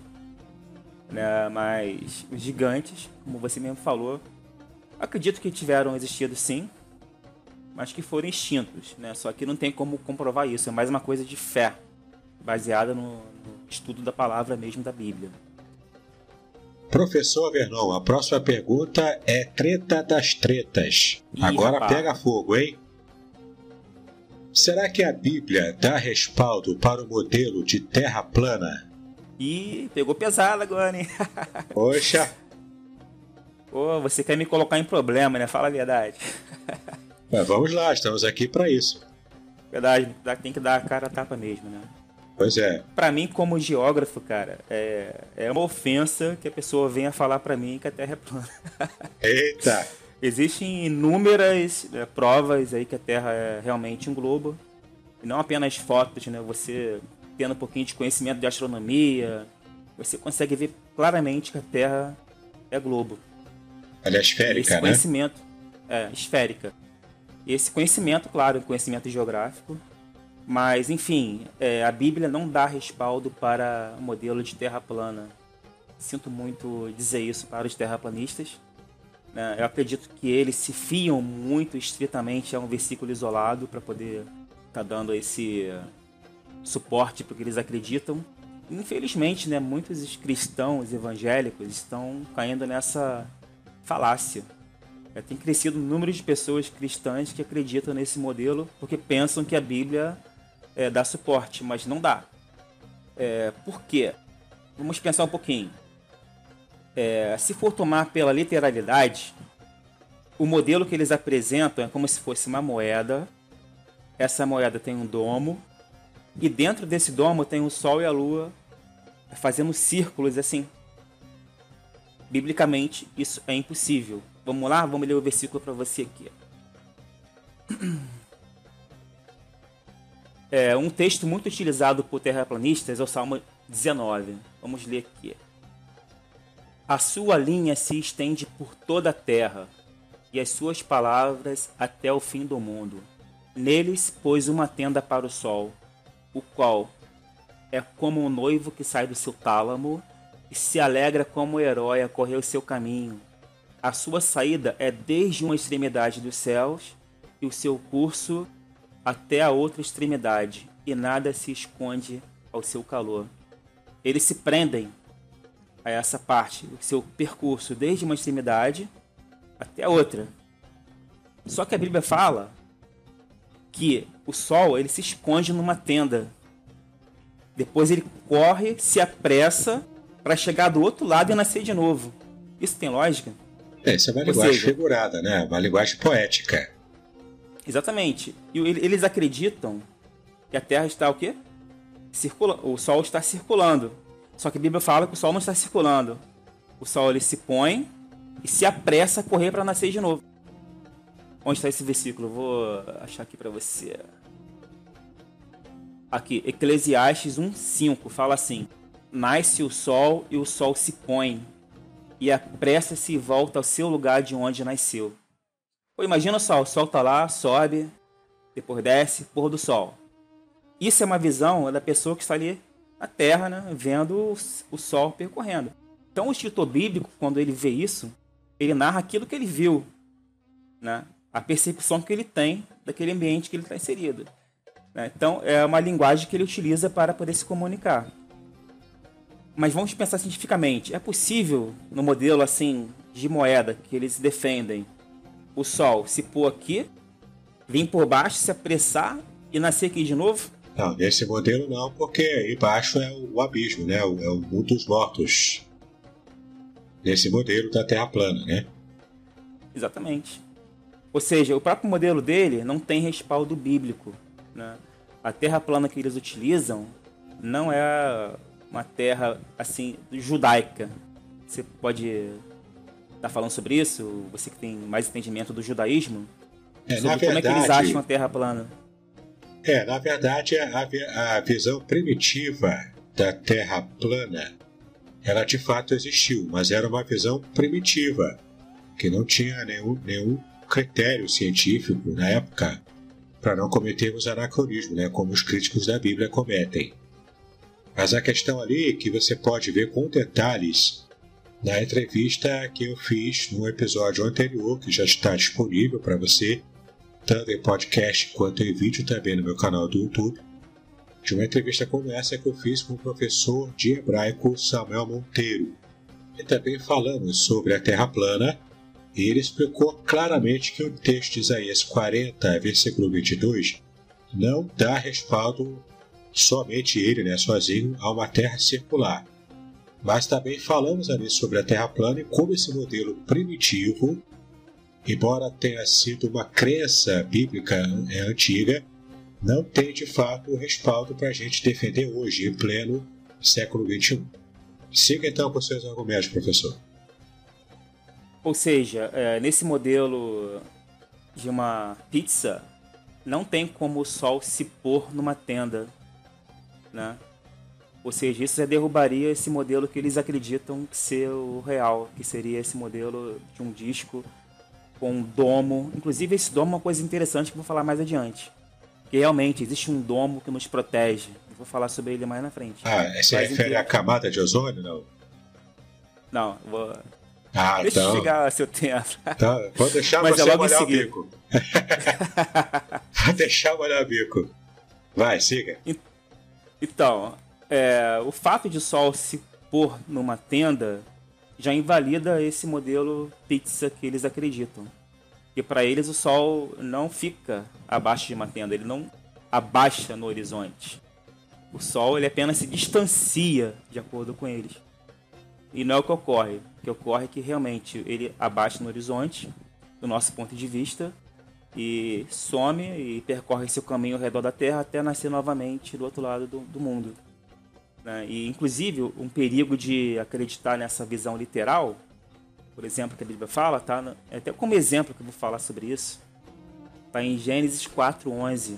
né? Mas os gigantes, como você mesmo falou, acredito que tiveram existido sim, mas que foram extintos, né? Só que não tem como comprovar isso, é mais uma coisa de fé, baseada no, no estudo da palavra mesmo da Bíblia. Professor Vernon, a próxima pergunta é treta das tretas. Ih, Agora rapaz. pega fogo, hein? Será que a Bíblia dá respaldo para o modelo de terra plana? E pegou pesado agora, hein? Poxa! Pô, você quer me colocar em problema, né? Fala a verdade. Mas vamos lá, estamos aqui para isso. Verdade, tem que dar a cara a tapa mesmo, né? Pois é. Para mim, como geógrafo, cara, é, é uma ofensa que a pessoa venha falar para mim que a Terra é plana. Eita! Existem inúmeras né, provas aí que a Terra é realmente um globo. E não apenas fotos, né? Você tendo um pouquinho de conhecimento de astronomia, você consegue ver claramente que a Terra é globo. Ela é esférica, esse né? conhecimento? É, esférica. E esse conhecimento, claro, conhecimento geográfico, mas, enfim, é, a Bíblia não dá respaldo para o modelo de terra plana. Sinto muito dizer isso para os terraplanistas. Né? Eu acredito que eles se fiam muito estritamente a um versículo isolado para poder estar tá dando esse suporte para o que eles acreditam. Infelizmente, né, muitos cristãos evangélicos estão caindo nessa falácia. É, tem crescido o número de pessoas cristãs que acreditam nesse modelo porque pensam que a Bíblia é, dá suporte, mas não dá. É, por quê? Vamos pensar um pouquinho. É, se for tomar pela literalidade, o modelo que eles apresentam é como se fosse uma moeda. Essa moeda tem um domo, e dentro desse domo tem o Sol e a Lua fazendo círculos assim. Biblicamente, isso é impossível. Vamos lá? Vamos ler o versículo para você aqui. É, um texto muito utilizado por terraplanistas é o Salmo 19. Vamos ler aqui. A sua linha se estende por toda a terra, e as suas palavras até o fim do mundo. Neles pôs uma tenda para o sol, o qual é como um noivo que sai do seu tálamo e se alegra como o herói a correr o seu caminho. A sua saída é desde uma extremidade dos céus e o seu curso até a outra extremidade, e nada se esconde ao seu calor. Eles se prendem a essa parte, o seu percurso desde uma extremidade até a outra. Só que a Bíblia fala que o sol ele se esconde numa tenda. Depois ele corre, se apressa para chegar do outro lado e nascer de novo. Isso tem lógica? É, isso é uma linguagem seja, figurada, né? Uma linguagem poética. Exatamente. E eles acreditam que a Terra está o quê? Circula, o Sol está circulando. Só que a Bíblia fala que o Sol não está circulando. O Sol ele se põe e se apressa a correr para nascer de novo. Onde está esse versículo? Vou achar aqui para você. Aqui, Eclesiastes 1:5 fala assim: Nasce o sol e o sol se põe, e apressa-se e volta ao seu lugar de onde nasceu. Pô, imagina só, o sol tá lá, sobe, depois desce, pôr do sol. Isso é uma visão da pessoa que está ali na terra, né, vendo o sol percorrendo. Então o escritor bíblico, quando ele vê isso, ele narra aquilo que ele viu, né? a percepção que ele tem daquele ambiente que ele está inserido. Né? Então, é uma linguagem que ele utiliza para poder se comunicar. Mas vamos pensar cientificamente. É possível, no modelo assim de moeda que eles defendem, o Sol se pôr aqui, vir por baixo, se apressar e nascer aqui de novo? Não, nesse modelo não, porque embaixo é o abismo, né? É o mundo dos mortos. Nesse modelo da Terra plana, né? Exatamente. Ou seja, o próprio modelo dele não tem respaldo bíblico. Né? A terra plana que eles utilizam não é uma terra assim judaica. Você pode estar tá falando sobre isso? Você que tem mais entendimento do judaísmo? É, sobre como verdade, é que eles acham a terra plana? É, na verdade, a, a visão primitiva da terra plana, ela de fato existiu, mas era uma visão primitiva, que não tinha nenhum, nenhum critério científico na época para não cometermos anacronismo, né, como os críticos da Bíblia cometem. Mas a questão ali que você pode ver com detalhes na entrevista que eu fiz no episódio anterior, que já está disponível para você, tanto em podcast quanto em vídeo também no meu canal do YouTube, de uma entrevista como essa que eu fiz com o professor de hebraico Samuel Monteiro, e também falamos sobre a Terra plana e ele explicou claramente que o texto de Isaías 40, versículo 22, não dá respaldo somente ele, né, sozinho, a uma terra circular. Mas também falamos ali sobre a terra plana e como esse modelo primitivo, embora tenha sido uma crença bíblica é, antiga, não tem de fato o respaldo para a gente defender hoje, em pleno século XXI. Siga então com seus argumentos, professor. Ou seja, é, nesse modelo de uma pizza, não tem como o sol se pôr numa tenda, né? Ou seja, isso já derrubaria esse modelo que eles acreditam ser o real, que seria esse modelo de um disco com um domo. Inclusive, esse domo é uma coisa interessante que eu vou falar mais adiante. Que realmente existe um domo que nos protege. Eu vou falar sobre ele mais na frente. Ah, se refere à camada de ozônio, não? Não, vou, ah, Deixa então... eu chegar a seu tempo. Tá, pode deixar Mas você é molhar o bico. pode deixar molhar o bico. Vai, siga. Então, é, o fato de o sol se pôr numa tenda já invalida esse modelo pizza que eles acreditam. E para eles o sol não fica abaixo de uma tenda, ele não abaixa no horizonte. O sol ele apenas se distancia de acordo com eles. E não é o que ocorre. O que ocorre é que realmente ele abaixa no horizonte, do nosso ponto de vista, e some e percorre seu caminho ao redor da Terra até nascer novamente do outro lado do, do mundo. Né? E, inclusive, um perigo de acreditar nessa visão literal, por exemplo, que a Bíblia fala, tá? É até como exemplo que eu vou falar sobre isso, está em Gênesis 4:11.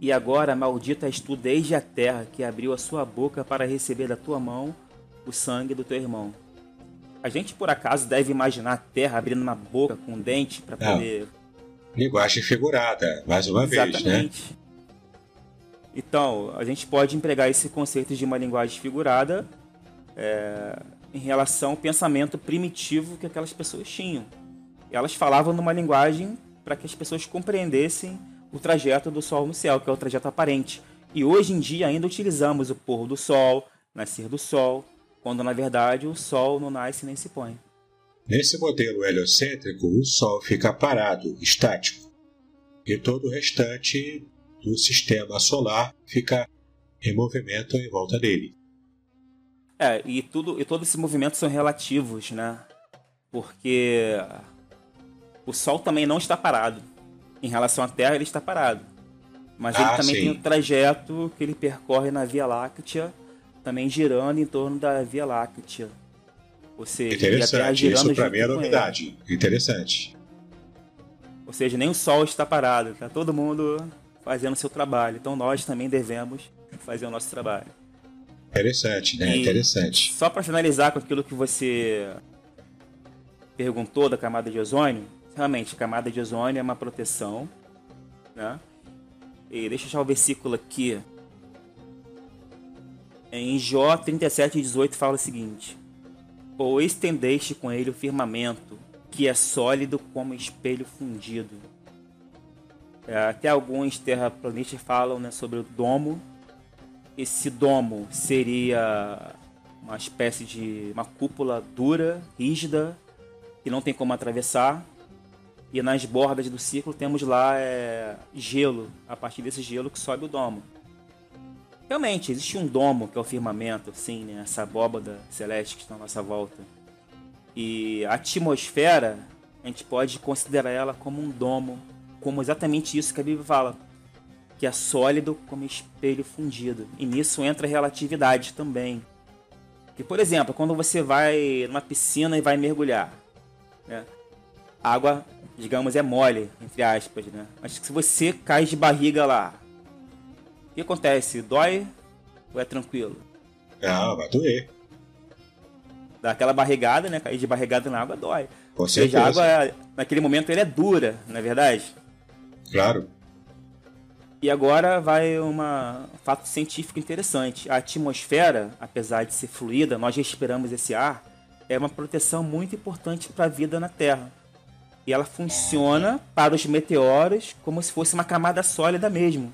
E agora maldita és tu desde a terra que abriu a sua boca para receber da tua mão o sangue do teu irmão. A gente, por acaso, deve imaginar a terra abrindo uma boca com um dente para poder. Linguagem figurada, mais uma Exatamente. vez, né? Então, a gente pode empregar esse conceito de uma linguagem figurada é, em relação ao pensamento primitivo que aquelas pessoas tinham. Elas falavam numa linguagem para que as pessoas compreendessem o trajeto do Sol no céu, que é o trajeto aparente. E hoje em dia ainda utilizamos o pôr do Sol, nascer do Sol, quando na verdade o Sol não nasce nem se põe. Nesse modelo heliocêntrico, o Sol fica parado, estático, e todo o restante do sistema solar fica em movimento em volta dele. É, e tudo e todos esses movimentos são relativos, né? Porque o Sol também não está parado. Em relação à Terra, ele está parado. Mas ah, ele também sim. tem um trajeto que ele percorre na Via Láctea, também girando em torno da Via Láctea. Ou seja, Interessante, isso para mim é novidade. Interessante. Ou seja, nem o Sol está parado, tá todo mundo fazendo o seu trabalho. Então nós também devemos fazer o nosso trabalho. Interessante, né? E Interessante. Só para finalizar com aquilo que você perguntou da camada de ozônio, realmente, a camada de ozônio é uma proteção, né? E deixa eu achar o versículo aqui. Em Jó 37, 18 fala o seguinte: Pois tendeste com ele o firmamento, que é sólido como espelho fundido. É, até alguns terraplanistas falam né, sobre o domo. Esse domo seria uma espécie de uma cúpula dura, rígida, que não tem como atravessar. E nas bordas do círculo temos lá é, gelo, a partir desse gelo que sobe o domo. Realmente, existe um domo que é o firmamento, assim, né? essa abóbada celeste que está à nossa volta. E a atmosfera, a gente pode considerar ela como um domo, como exatamente isso que a Bíblia fala, que é sólido como espelho fundido. E nisso entra a relatividade também. Que, por exemplo, quando você vai numa piscina e vai mergulhar, né? A água, digamos, é mole, entre aspas, né? Mas se você cai de barriga lá, o que acontece? Dói ou é tranquilo? Ah, vai doer. Dá aquela barrigada, né? Cair de barrigada na água dói. Com certeza. a água, naquele momento, ele é dura, não é verdade? Claro. E agora vai um fato científico interessante. A atmosfera, apesar de ser fluida, nós respiramos esse ar, é uma proteção muito importante para a vida na Terra. E ela funciona para os meteoros como se fosse uma camada sólida mesmo.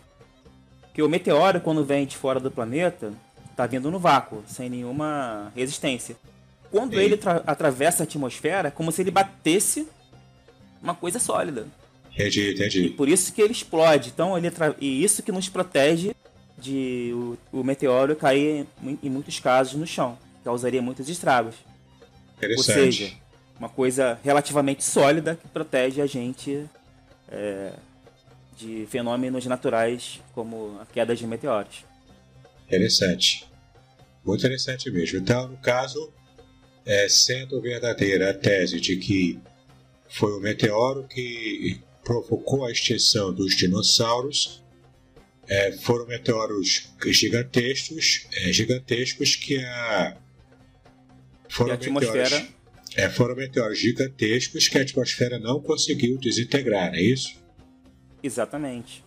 Porque o meteoro, quando vem de fora do planeta, está vindo no vácuo, sem nenhuma resistência. Quando Sim. ele atravessa a atmosfera, é como se ele batesse uma coisa sólida. Entendi, entendi. E por isso que ele explode. Então, ele e isso que nos protege de o, o meteoro cair, em muitos casos, no chão. Causaria muitos estragos. Ou seja, uma coisa relativamente sólida que protege a gente é, de fenômenos naturais como a queda de meteoros. Interessante. Muito interessante mesmo. Então, no caso, é, sendo verdadeira a tese de que foi o meteoro que provocou a extinção dos dinossauros, é, foram meteoros gigantescos, é, gigantescos que a foram a meteoros, é, foram meteoros gigantescos que a atmosfera não conseguiu desintegrar, é isso? Exatamente.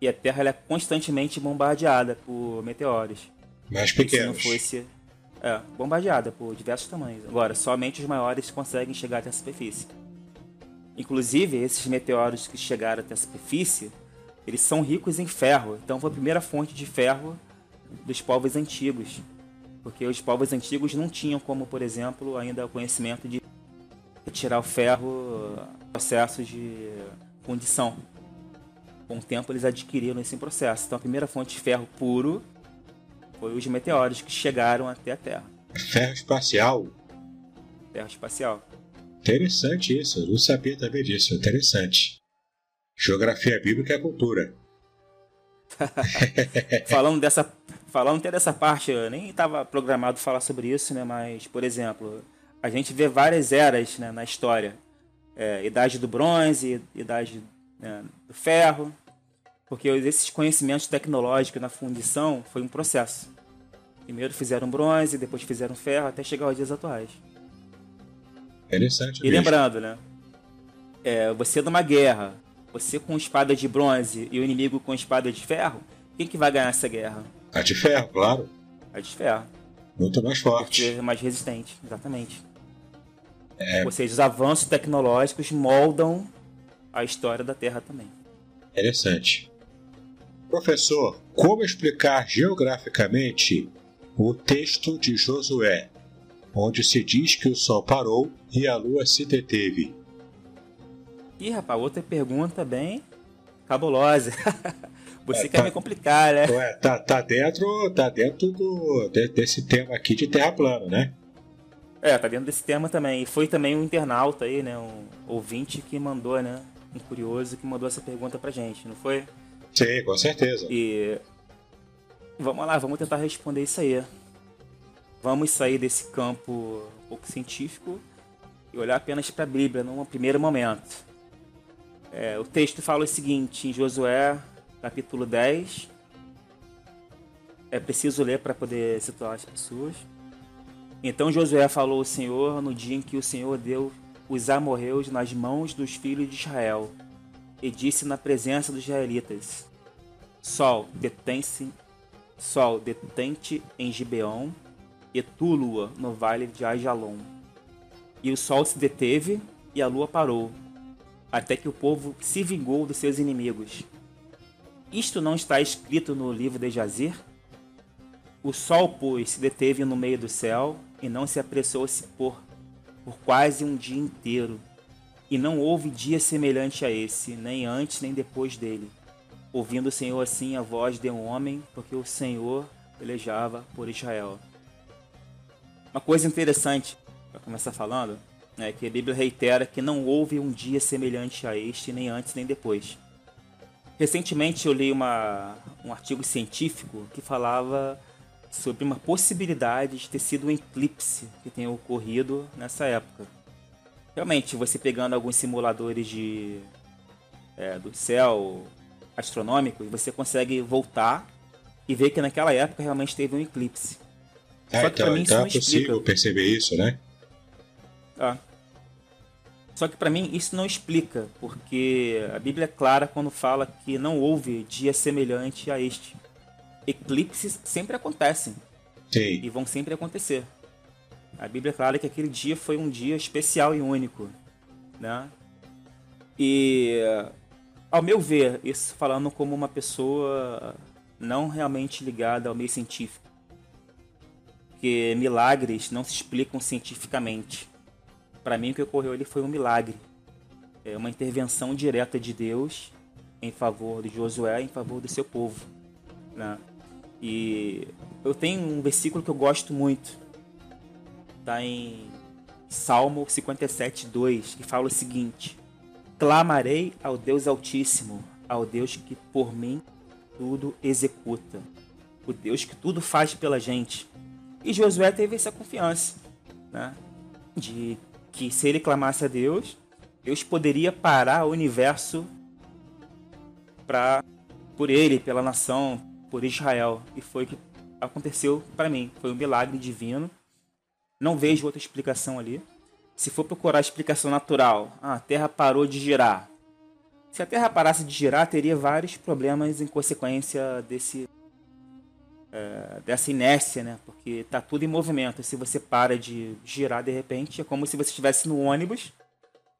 E a Terra é constantemente bombardeada por meteoros. Mais pequenos. Se não fosse é, bombardeada por diversos tamanhos. Agora, somente os maiores conseguem chegar até a superfície. Inclusive, esses meteoros que chegaram até a superfície, eles são ricos em ferro. Então, foi a primeira fonte de ferro dos povos antigos. Porque os povos antigos não tinham como, por exemplo, ainda o conhecimento de retirar o ferro processo de fundição. Com o tempo, eles adquiriram esse processo. Então, a primeira fonte de ferro puro foi os meteoros que chegaram até a Terra. Ferro espacial? Ferro espacial. Interessante isso, eu não sabia também disso, interessante. Geografia bíblica é cultura. falando dessa falando até dessa parte, eu nem estava programado falar sobre isso, né? Mas, por exemplo, a gente vê várias eras né, na história. É, idade do bronze, idade né, do ferro, porque esses conhecimentos tecnológicos na fundição foi um processo. Primeiro fizeram bronze, depois fizeram ferro, até chegar aos dias atuais. Interessante. E mesmo. lembrando, né? É, você numa guerra, você com espada de bronze e o inimigo com espada de ferro, quem que vai ganhar essa guerra? A de ferro, claro. A de ferro. Muito mais forte. Porque é mais resistente, exatamente. É... Ou seja, os avanços tecnológicos moldam a história da Terra também. Interessante. Professor, como explicar geograficamente o texto de Josué, onde se diz que o sol parou e a lua se deteve? Ih, rapaz, outra pergunta bem cabulosa. Você é, quer tá, me complicar, né? Ué, tá, tá dentro, tá dentro do, desse tema aqui de terra plana, né? É, tá dentro desse tema também. E foi também um internauta aí, né? Um ouvinte que mandou, né? Um curioso que mandou essa pergunta pra gente, não foi? Sim, com certeza. E vamos lá, vamos tentar responder isso aí. Vamos sair desse campo um pouco científico e olhar apenas para a Bíblia num primeiro momento. É, o texto fala o seguinte, em Josué, capítulo 10. É preciso ler para poder situar as pessoas. Então Josué falou ao Senhor no dia em que o Senhor deu os amorreus nas mãos dos filhos de Israel, e disse na presença dos israelitas: Sol, detém-se, Sol, detente em Gibeon, e tu, lua, no vale de Ajalon. E o sol se deteve e a lua parou, até que o povo se vingou dos seus inimigos. Isto não está escrito no livro de Jazir? O sol, pois, se deteve no meio do céu e não se apressou a se pôr por quase um dia inteiro. E não houve dia semelhante a esse, nem antes nem depois dele. Ouvindo o Senhor assim a voz de um homem, porque o Senhor pelejava por Israel. Uma coisa interessante, para começar falando, né, que a Bíblia reitera que não houve um dia semelhante a este, nem antes nem depois. Recentemente eu li uma, um artigo científico que falava sobre uma possibilidade de ter sido um eclipse que tenha ocorrido nessa época. Realmente, você pegando alguns simuladores de, é, do céu astronômico, você consegue voltar e ver que naquela época realmente teve um eclipse. Ah, Só que então, mim então é possível explica. perceber isso, né? Tá. Só que para mim isso não explica, porque a Bíblia é clara quando fala que não houve dia semelhante a este. Eclipses sempre acontecem. Sim. E vão sempre acontecer. A Bíblia é clara que aquele dia foi um dia especial e único, né? E ao meu ver, isso falando como uma pessoa não realmente ligada ao meio científico, que milagres não se explicam cientificamente para mim o que ocorreu ali foi um milagre. É uma intervenção direta de Deus em favor de Josué, em favor do seu povo. Né? E eu tenho um versículo que eu gosto muito. Está em Salmo 57, 2, que fala o seguinte: Clamarei ao Deus Altíssimo, ao Deus que por mim tudo executa, o Deus que tudo faz pela gente. E Josué teve essa confiança, né? De que se ele clamasse a Deus, Deus poderia parar o universo para por ele, pela nação, por Israel. E foi o que aconteceu para mim. Foi um milagre divino. Não vejo outra explicação ali. Se for procurar a explicação natural, ah, a Terra parou de girar. Se a Terra parasse de girar, teria vários problemas em consequência desse é, dessa inércia, né? Porque tá tudo em movimento. Se você para de girar de repente, é como se você estivesse no ônibus,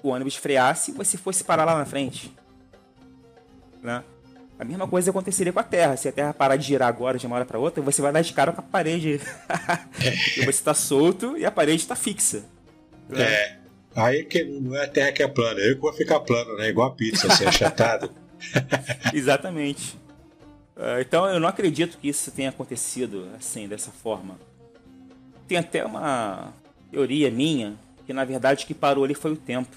o ônibus freasse e você fosse parar lá na frente. Né? A mesma coisa aconteceria com a Terra. Se a Terra parar de girar agora de uma hora para outra, você vai dar de cara com a parede. Você está solto e a parede está fixa. Né? É. Aí que não é a Terra que é plana, eu que vou ficar plano, né? Igual a pizza, assim, achatado. Exatamente. Ah, então eu não acredito que isso tenha acontecido assim, dessa forma. Tem até uma teoria minha que na verdade que parou ali foi o tempo.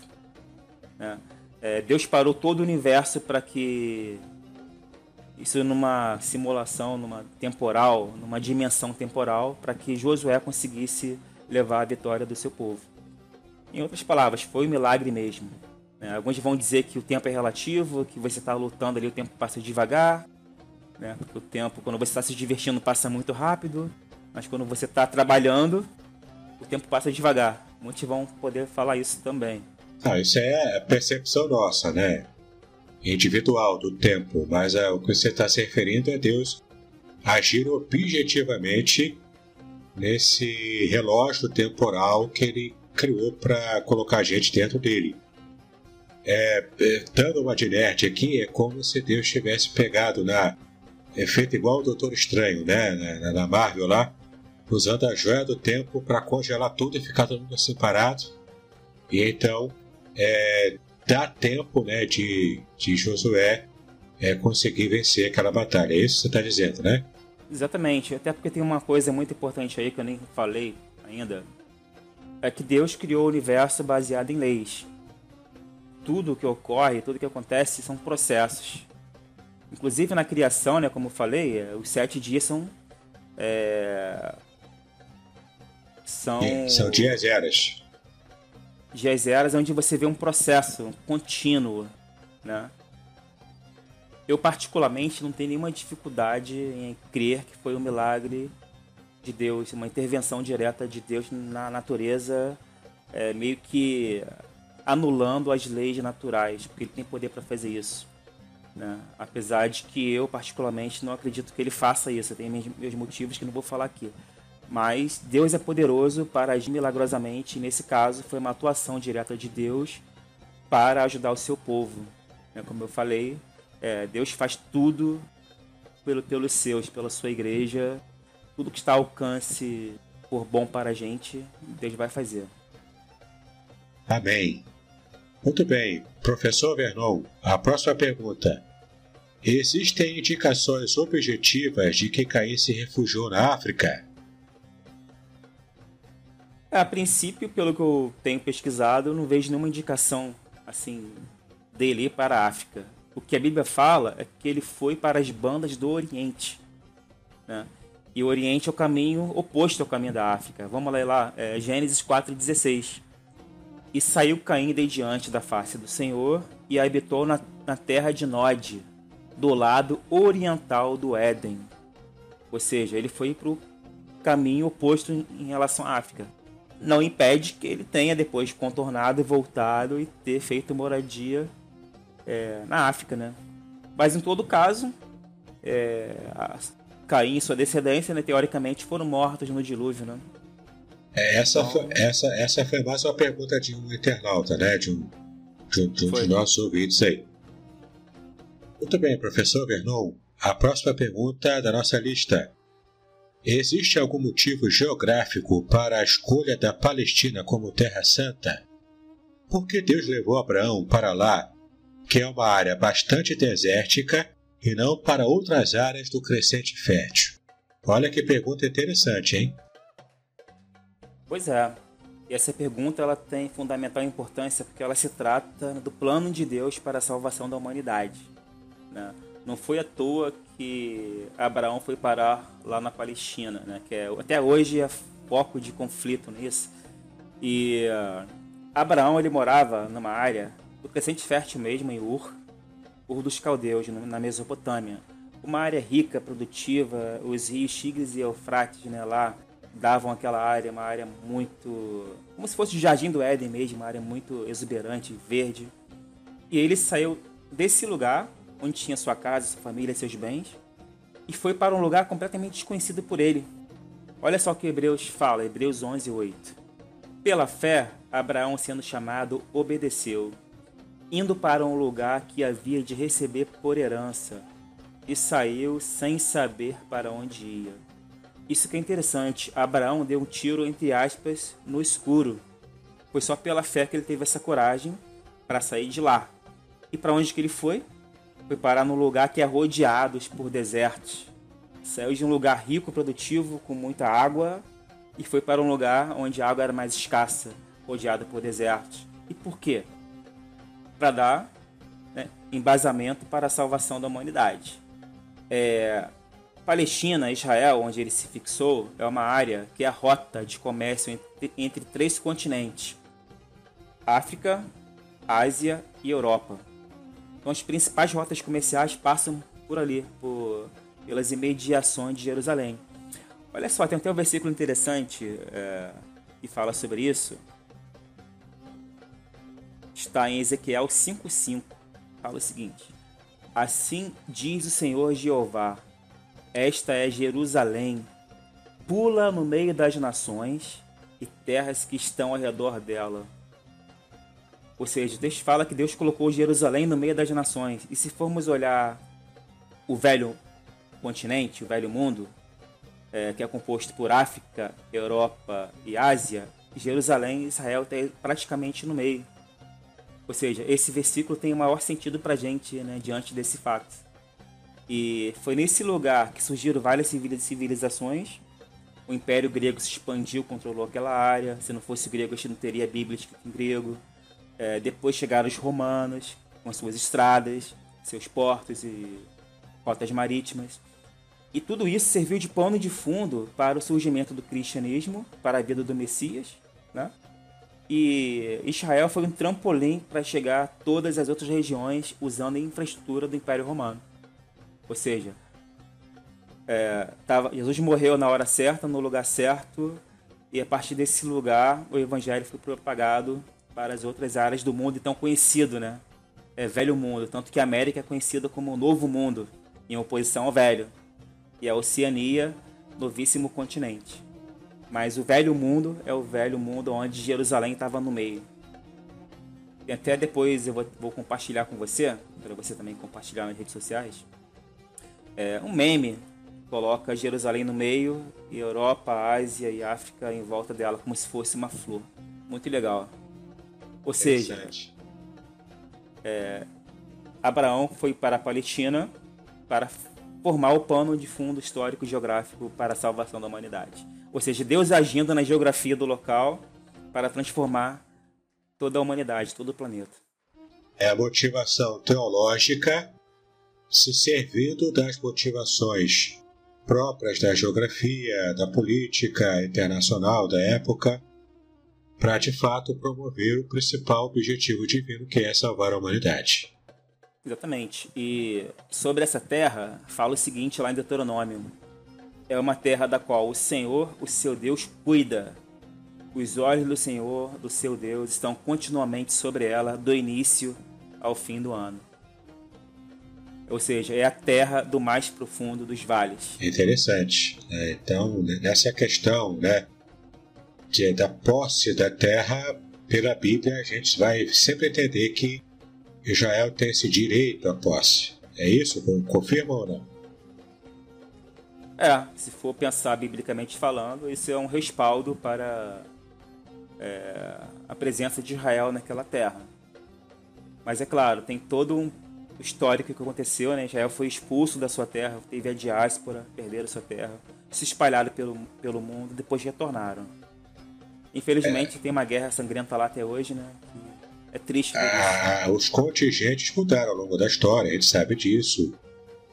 Né? É, Deus parou todo o universo para que isso numa simulação, numa temporal, numa dimensão temporal, para que Josué conseguisse levar a vitória do seu povo. Em outras palavras, foi um milagre mesmo. Né? Alguns vão dizer que o tempo é relativo, que você está lutando ali, o tempo passa devagar né? Porque o tempo, quando você está se divertindo, passa muito rápido, mas quando você está trabalhando, o tempo passa devagar. Muitos vão poder falar isso também. Ah, isso é percepção nossa, né? Individual do tempo, mas é, o que você está se referindo é Deus agir objetivamente nesse relógio temporal que ele criou para colocar a gente dentro dele. É, é, dando uma de nerd aqui, é como se Deus tivesse pegado na é feito igual o Doutor Estranho, né? Na Marvel lá, usando a joia do tempo para congelar tudo e ficar todo mundo separado. E então é, dá tempo né, de, de Josué é, conseguir vencer aquela batalha. É isso que você está dizendo, né? Exatamente. Até porque tem uma coisa muito importante aí que eu nem falei ainda. É que Deus criou o universo baseado em leis. Tudo que ocorre, tudo que acontece são processos. Inclusive na criação, né, como eu falei, é, os sete dias são. É, são. São dias eras. Dias eras onde você vê um processo contínuo, né? Eu, particularmente, não tenho nenhuma dificuldade em crer que foi um milagre de Deus, uma intervenção direta de Deus na natureza, é, meio que anulando as leis naturais, porque ele tem poder para fazer isso. Né? Apesar de que eu, particularmente, não acredito que ele faça isso. Eu tenho meus motivos que não vou falar aqui. Mas Deus é poderoso para agir milagrosamente. E nesse caso, foi uma atuação direta de Deus para ajudar o seu povo. Né? Como eu falei, é, Deus faz tudo pelo, pelos seus, pela sua igreja. Tudo que está ao alcance por bom para a gente, Deus vai fazer. Amém. Muito bem. Professor Vernon, a próxima pergunta. Existem indicações objetivas de que Caim se refugiou na África? A princípio, pelo que eu tenho pesquisado, eu não vejo nenhuma indicação assim dele para a África o que a Bíblia fala é que ele foi para as bandas do Oriente. Né? E o Oriente é o caminho oposto ao caminho da África. Vamos ler lá, é, Gênesis 4,16. E saiu Caim de diante da face do Senhor e habitou na, na terra de Nod, do lado oriental do Éden. Ou seja, ele foi para o caminho oposto em, relação à África. Não impede que ele tenha depois contornado e voltado e ter feito moradia é, na África, né? Mas em todo caso, é, Caim e sua descendência, né, teoricamente, foram mortos no dilúvio, né? É, essa, então... foi, essa, essa foi mais uma pergunta de um internauta, né? De um, de um, de um de nossos ouvintes aí. Muito bem, professor Vernon. A próxima pergunta da nossa lista. Existe algum motivo geográfico para a escolha da Palestina como Terra Santa? Por que Deus levou Abraão para lá que é uma área bastante desértica e não para outras áreas do crescente fértil? Olha que pergunta interessante, hein? Pois é. E essa pergunta ela tem fundamental importância porque ela se trata do plano de Deus para a salvação da humanidade. Né? Não foi à toa que Abraão foi parar lá na Palestina, né? que é, até hoje é foco de conflito nisso. E uh, Abraão ele morava numa área do crescente fértil mesmo em Ur, Ur dos Caldeus, na Mesopotâmia. Uma área rica, produtiva, os rios Tigres e Eufrates né, lá davam aquela área, uma área muito. como se fosse o Jardim do Éden mesmo, uma área muito exuberante, verde. E ele saiu desse lugar, onde tinha sua casa, sua família, seus bens, e foi para um lugar completamente desconhecido por ele. Olha só o que Hebreus fala, Hebreus 11, 8. Pela fé, Abraão, sendo chamado, obedeceu indo para um lugar que havia de receber por herança, e saiu sem saber para onde ia. Isso que é interessante, Abraão deu um tiro, entre aspas, no escuro. Foi só pela fé que ele teve essa coragem para sair de lá. E para onde que ele foi? Foi parar num lugar que é rodeado por desertos. Saiu de um lugar rico, produtivo, com muita água, e foi para um lugar onde a água era mais escassa, rodeado por desertos. E por quê? para dar né, embasamento para a salvação da humanidade. É, Palestina, Israel, onde ele se fixou, é uma área que é a rota de comércio entre, entre três continentes: África, Ásia e Europa. Então, as principais rotas comerciais passam por ali, por, pelas imediações de Jerusalém. Olha só, tem até um versículo interessante é, que fala sobre isso está em Ezequiel 5,5. Fala o seguinte: Assim diz o Senhor Jeová: Esta é Jerusalém, pula no meio das nações e terras que estão ao redor dela. Ou seja, Deus fala que Deus colocou Jerusalém no meio das nações. E se formos olhar o velho continente, o velho mundo, é, que é composto por África, Europa e Ásia, Jerusalém e Israel está praticamente no meio. Ou seja, esse versículo tem o maior sentido para a gente né, diante desse fato. E foi nesse lugar que surgiram várias civilizações. O Império Grego se expandiu, controlou aquela área. Se não fosse grego, a gente não teria Bíblia em grego. É, depois chegaram os romanos, com suas estradas, seus portos e rotas marítimas. E tudo isso serviu de pano de fundo para o surgimento do cristianismo, para a vida do Messias, né? E Israel foi um trampolim para chegar a todas as outras regiões usando a infraestrutura do Império Romano. Ou seja, é, tava, Jesus morreu na hora certa, no lugar certo, e a partir desse lugar o evangelho foi propagado para as outras áreas do mundo então conhecido, né? É velho mundo, tanto que a América é conhecida como o novo mundo, em oposição ao velho, e a Oceania, novíssimo continente. Mas o velho mundo é o velho mundo onde Jerusalém estava no meio. E até depois eu vou, vou compartilhar com você, para você também compartilhar nas redes sociais, é, um meme coloca Jerusalém no meio e Europa, Ásia e África em volta dela como se fosse uma flor. Muito legal. Ou seja, é, Abraão foi para a Palestina para formar o pano de fundo histórico e geográfico para a salvação da humanidade. Ou seja, Deus agindo na geografia do local para transformar toda a humanidade, todo o planeta. É a motivação teológica se servindo das motivações próprias da geografia, da política internacional da época, para de fato promover o principal objetivo divino que é salvar a humanidade. Exatamente. E sobre essa terra, fala o seguinte lá em Deuteronômio: É uma terra da qual o Senhor, o seu Deus, cuida. Os olhos do Senhor, do seu Deus, estão continuamente sobre ela, do início ao fim do ano. Ou seja, é a terra do mais profundo dos vales. Interessante. É, então, nessa questão né, de, da posse da terra, pela Bíblia, a gente vai sempre entender que Israel tem esse direito à posse. É isso? Confirma ou não? É, se for pensar biblicamente falando, isso é um respaldo para é, a presença de Israel naquela terra. Mas é claro, tem todo um histórico que aconteceu, né? Israel foi expulso da sua terra, teve a diáspora, perderam sua terra, se espalharam pelo, pelo mundo, depois retornaram. Infelizmente é. tem uma guerra sangrenta lá até hoje, né? É triste. Ah, os contingentes mudaram ao longo da história, a gente sabe disso.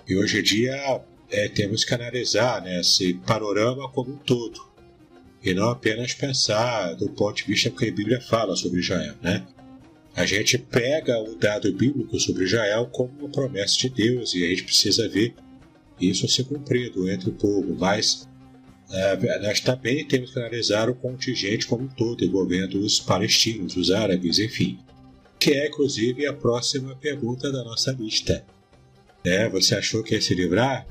E hoje em dia é, temos que analisar né, esse panorama como um todo. E não apenas pensar do ponto de vista que a Bíblia fala sobre Israel, né? A gente pega o dado bíblico sobre Israel como uma promessa de Deus e a gente precisa ver isso ser cumprido entre o povo, mas uh, nós também temos que analisar o contingente como um todo, envolvendo os palestinos, os árabes, enfim, que é inclusive a próxima pergunta da nossa lista. É, você achou que ia se livrar?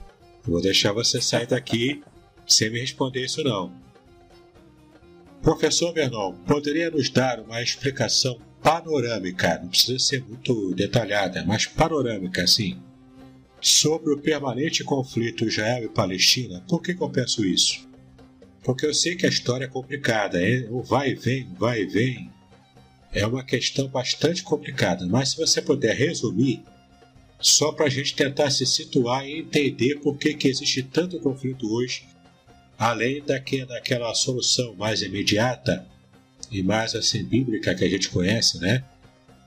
Eu vou deixar você sair daqui sem me responder isso não. Professor Vernon, poderia nos dar uma explicação panorâmica, não precisa ser muito detalhada, mas panorâmica, assim, sobre o permanente conflito Israel e Palestina. Por que, que eu penso isso? Porque eu sei que a história é complicada, é, o vai e vem, vai e vem, é uma questão bastante complicada, mas se você puder resumir, só para a gente tentar se situar e entender por que, que existe tanto conflito hoje, além daque, daquela solução mais imediata e mais assim bíblica que a gente conhece, né?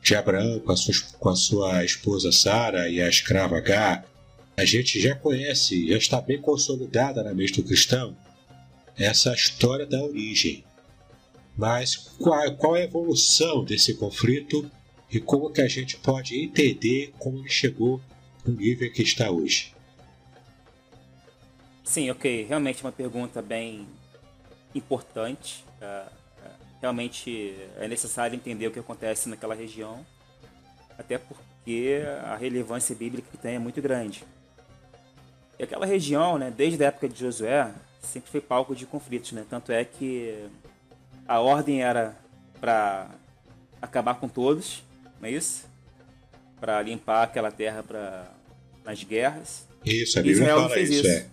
De Abraão com a sua, com a sua esposa Sara e a escrava H, a gente já conhece, já está bem consolidada na mente do cristão essa história da origem. Mas qual, qual é a evolução desse conflito e como que a gente pode entender como ele chegou no nível que está hoje? Sim, ok. Realmente uma pergunta bem importante. Uh, realmente é necessário entender o que acontece naquela região, até porque a relevância bíblica que tem é muito grande. E aquela região, né, desde a época de Josué, sempre foi palco de conflitos, né? Tanto é que a ordem era para acabar com todos, não é isso? Para limpar aquela terra para nas guerras. Isso, a Bíblia Israel fala fez isso. É.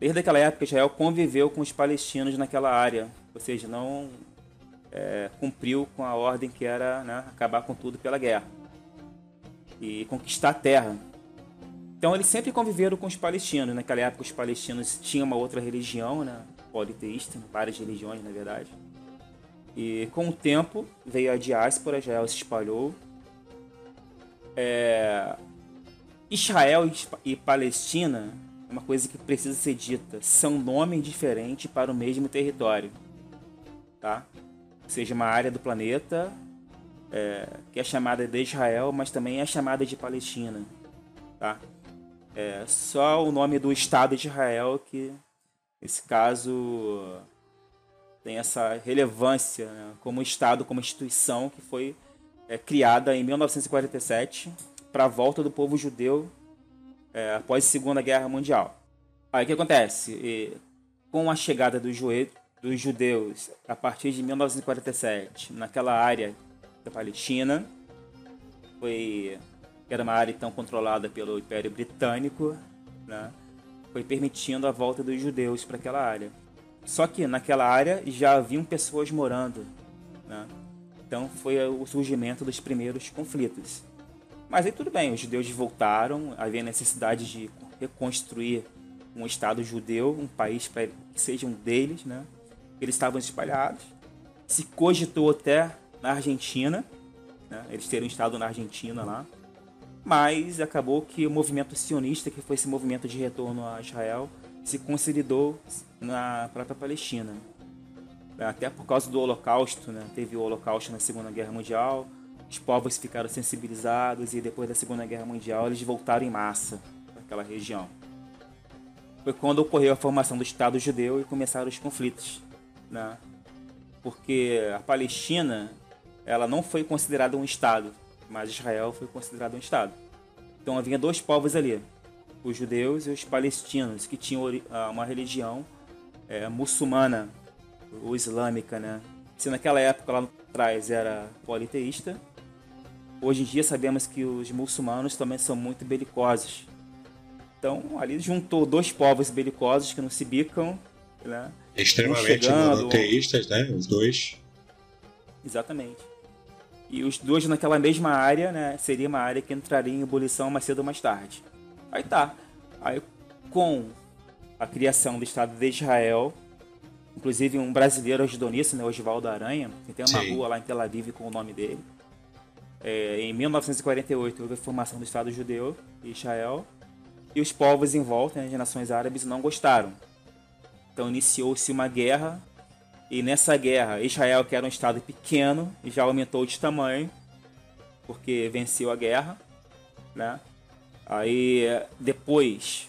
Desde aquela época, Israel conviveu com os palestinos naquela área, ou seja, não é, cumpriu com a ordem que era né, acabar com tudo pela guerra e conquistar a terra. Então eles sempre conviveram com os palestinos. Naquela época os palestinos tinham uma outra religião, né, politeísta, várias religiões na verdade. E com o tempo veio a diáspora, Israel se espalhou. É... Israel e Palestina é uma coisa que precisa ser dita. São nomes diferentes para o mesmo território. Tá? Seja, uma área do planeta é, que é chamada de Israel, mas também é chamada de Palestina. Tá? É só o nome do Estado de Israel que, nesse caso, tem essa relevância né, como Estado, como instituição que foi é, criada em 1947 para a volta do povo judeu é, após a Segunda Guerra Mundial. Aí o que acontece? E, com a chegada dos, dos judeus a partir de 1947 naquela área da Palestina, foi era uma área então controlada pelo Império Britânico, né? foi permitindo a volta dos judeus para aquela área. Só que naquela área já haviam pessoas morando, né? então foi o surgimento dos primeiros conflitos. Mas aí tudo bem, os judeus voltaram, havia necessidade de reconstruir um Estado judeu, um país para que seja um deles, né? Eles estavam espalhados. Se cogitou até na Argentina, né? eles terem um Estado na Argentina lá. Mas acabou que o movimento sionista, que foi esse movimento de retorno a Israel, se consolidou na própria Palestina. Até por causa do Holocausto, né? teve o Holocausto na Segunda Guerra Mundial, os povos ficaram sensibilizados e depois da Segunda Guerra Mundial eles voltaram em massa para aquela região. Foi quando ocorreu a formação do Estado judeu e começaram os conflitos, né? Porque a Palestina, ela não foi considerada um Estado, mas Israel foi considerado um Estado. Então havia dois povos ali, os judeus e os palestinos, que tinham ah, uma religião é, muçulmana ou islâmica, né? Se naquela época lá atrás era politeísta, Hoje em dia sabemos que os muçulmanos também são muito belicosos. Então, ali juntou dois povos belicosos que não se bicam, né? Extremamente monoteístas, né? Os dois. Exatamente. E os dois naquela mesma área, né? Seria uma área que entraria em ebulição mais cedo ou mais tarde. Aí tá. Aí com a criação do Estado de Israel, inclusive um brasileiro ajudou nisso, né? Oswaldo Aranha, que tem uma Sim. rua lá em Tel Aviv com o nome dele. É, em 1948 houve a formação do Estado Judeu de Israel e os povos em volta, né, as nações árabes, não gostaram. Então iniciou-se uma guerra e nessa guerra Israel, que era um estado pequeno, já aumentou de tamanho porque venceu a guerra, né? Aí depois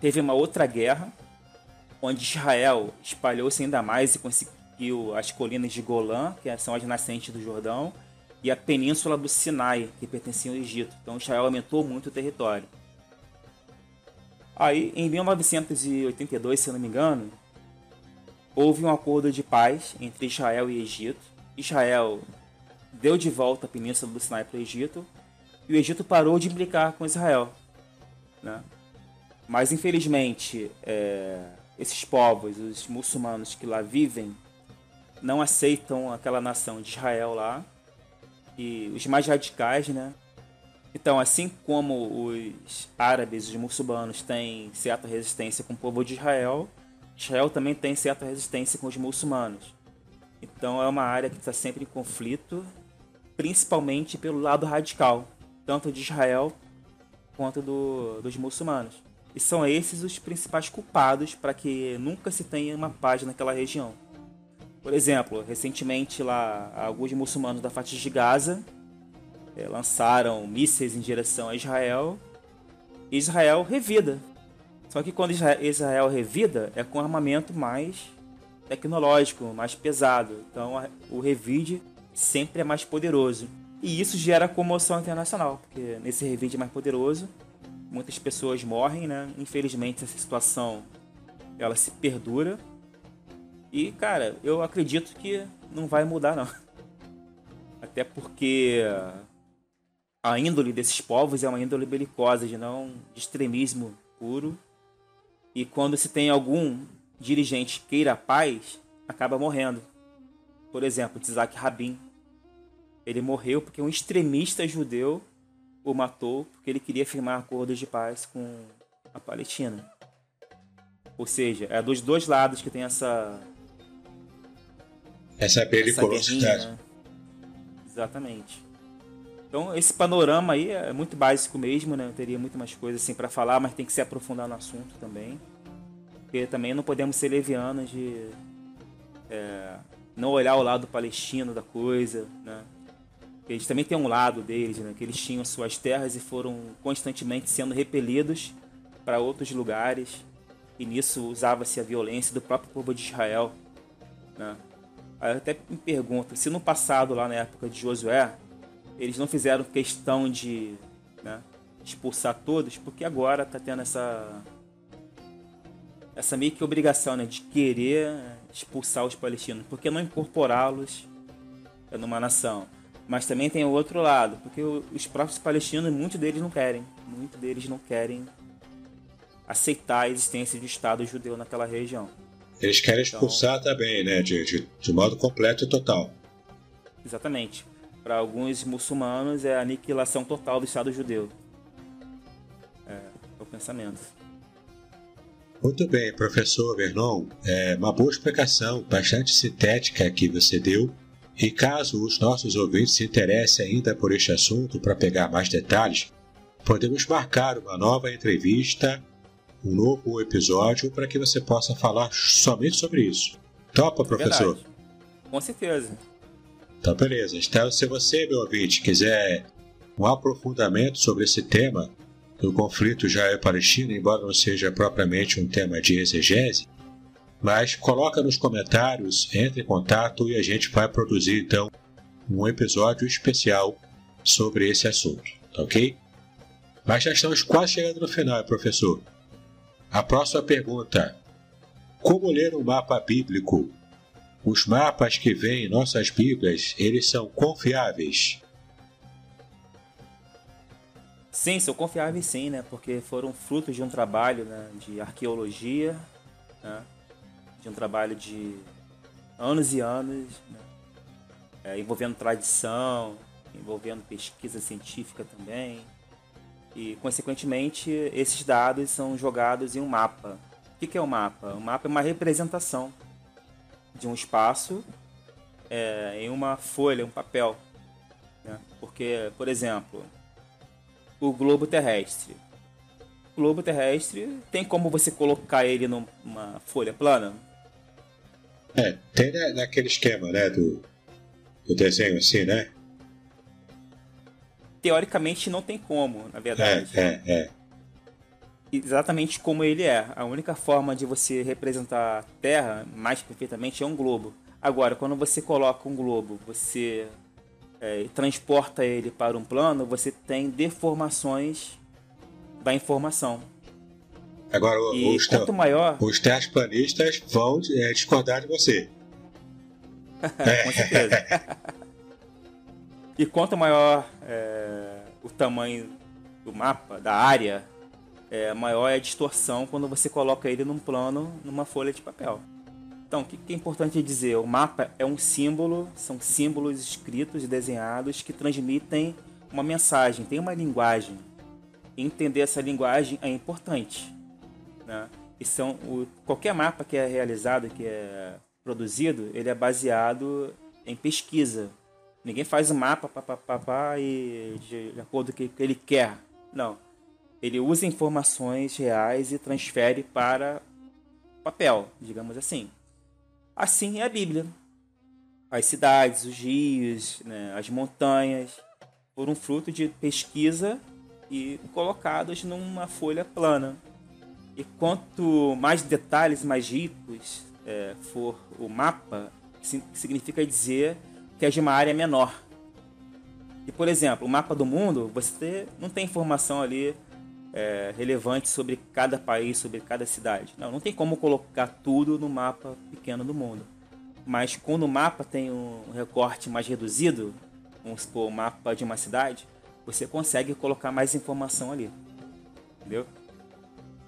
teve uma outra guerra onde Israel espalhou-se ainda mais e conseguiu as colinas de Golã, que são as nascentes do Jordão, e a península do Sinai, que pertencia ao Egito. Então Israel aumentou muito o território. Aí, em 1982, se não me engano, houve um acordo de paz entre Israel e Egito. Israel deu de volta a península do Sinai para o Egito e o Egito parou de implicar com Israel. Né? Mas, infelizmente, é, esses povos, os muçulmanos que lá vivem, não aceitam aquela nação de Israel lá e os mais radicais, né? Então, assim como os árabes, os muçulmanos têm certa resistência com o povo de Israel, Israel também tem certa resistência com os muçulmanos. Então, é uma área que está sempre em conflito, principalmente pelo lado radical, tanto de Israel quanto do, dos muçulmanos. E são esses os principais culpados para que nunca se tenha uma paz naquela região. Por exemplo, recentemente lá, alguns muçulmanos da faixa de Gaza é, lançaram mísseis em direção a Israel. Israel revida. Só que quando Israel revida, é com armamento mais tecnológico, mais pesado. Então o revide sempre é mais poderoso. E isso gera comoção internacional, porque nesse revide mais poderoso, muitas pessoas morrem, né? Infelizmente essa situação ela se perdura e, cara, eu acredito que não vai mudar, não. Até porque a índole desses povos é uma índole belicosa, de não de extremismo puro. E quando se tem algum dirigente queira a paz, acaba morrendo. Por exemplo, Isaac Rabin. Ele morreu porque um extremista judeu o matou porque ele queria firmar acordos de paz com a Palestina. Ou seja, é dos dois lados que tem essa essa é periculosidade. Né? Exatamente. Então, esse panorama aí é muito básico mesmo, né? Eu teria muito mais coisas assim para falar, mas tem que se aprofundar no assunto também. Porque também não podemos ser levianos de é, não olhar o lado palestino da coisa, né? Eles também têm um lado deles, né? Que eles tinham suas terras e foram constantemente sendo repelidos para outros lugares. E nisso usava-se a violência do próprio povo de Israel, né? Eu até me pergunto, se no passado, lá na época de Josué, eles não fizeram questão de né, expulsar todos, porque agora está tendo essa essa meio que obrigação né, de querer expulsar os palestinos, porque não incorporá-los numa nação. Mas também tem o outro lado, porque os próprios palestinos, muitos deles não querem, muitos deles não querem aceitar a existência de Estado judeu naquela região. Eles querem então expulsar então, também, né, de, de, de modo completo e total. Exatamente para alguns muçulmanos é a aniquilação total do Estado judeu. É, é o pensamento. Muito bem, professor Vernon. É uma boa explicação, bastante sintética que você deu. E caso os nossos ouvintes se interessem ainda por este assunto para pegar mais detalhes, podemos marcar uma nova entrevista, um novo episódio para que você possa falar somente sobre isso. Topa, professor? Verdade. Com certeza. Então, beleza. Então, se você, meu ouvinte, quiser um aprofundamento sobre esse tema do conflito Israel-Palestina, embora não seja propriamente um tema de exegese, mas coloca nos comentários, entre em contato e a gente vai produzir então um episódio especial sobre esse assunto, tá ok? Mas já estamos quase chegando no final, professor. A próxima pergunta: Como ler um mapa bíblico os mapas que vêm em nossas Bíblias, eles são confiáveis? Sim, são confiáveis sim, né? Porque foram frutos de um trabalho né? de arqueologia, né? de um trabalho de anos e anos, né? é, envolvendo tradição, envolvendo pesquisa científica também. E, consequentemente, esses dados são jogados em um mapa. O que é um mapa? Um mapa é uma representação de um espaço é, em uma folha, um papel. Né? Porque, por exemplo, o globo terrestre. O globo terrestre tem como você colocar ele numa folha plana? É, tem naquele esquema, né, do, do desenho assim, né? Teoricamente não tem como, na verdade. É, é, é exatamente como ele é. A única forma de você representar a Terra mais perfeitamente é um globo. Agora, quando você coloca um globo, você é, transporta ele para um plano, você tem deformações da informação. Agora, e os, quanto maior... os terraplanistas vão é, discordar de você. Com certeza. e quanto maior é, o tamanho do mapa, da área é, maior é a distorção quando você coloca ele num plano, numa folha de papel. Então, o que é importante dizer? O mapa é um símbolo, são símbolos escritos e desenhados que transmitem uma mensagem, tem uma linguagem. entender essa linguagem é importante. Né? E são o, qualquer mapa que é realizado, que é produzido, ele é baseado em pesquisa. Ninguém faz um mapa pá, pá, pá, pá, e de, de acordo com o que ele quer. Não ele usa informações reais e transfere para papel, digamos assim. Assim é a Bíblia. As cidades, os rios, né, as montanhas foram fruto de pesquisa e colocados numa folha plana. E quanto mais detalhes, mais ricos é, for o mapa, significa dizer que é de uma área menor. E, por exemplo, o mapa do mundo, você não tem informação ali é, relevantes sobre cada país, sobre cada cidade. Não, não tem como colocar tudo no mapa pequeno do mundo. Mas quando o mapa tem um recorte mais reduzido, vamos supor, o mapa de uma cidade, você consegue colocar mais informação ali. Entendeu?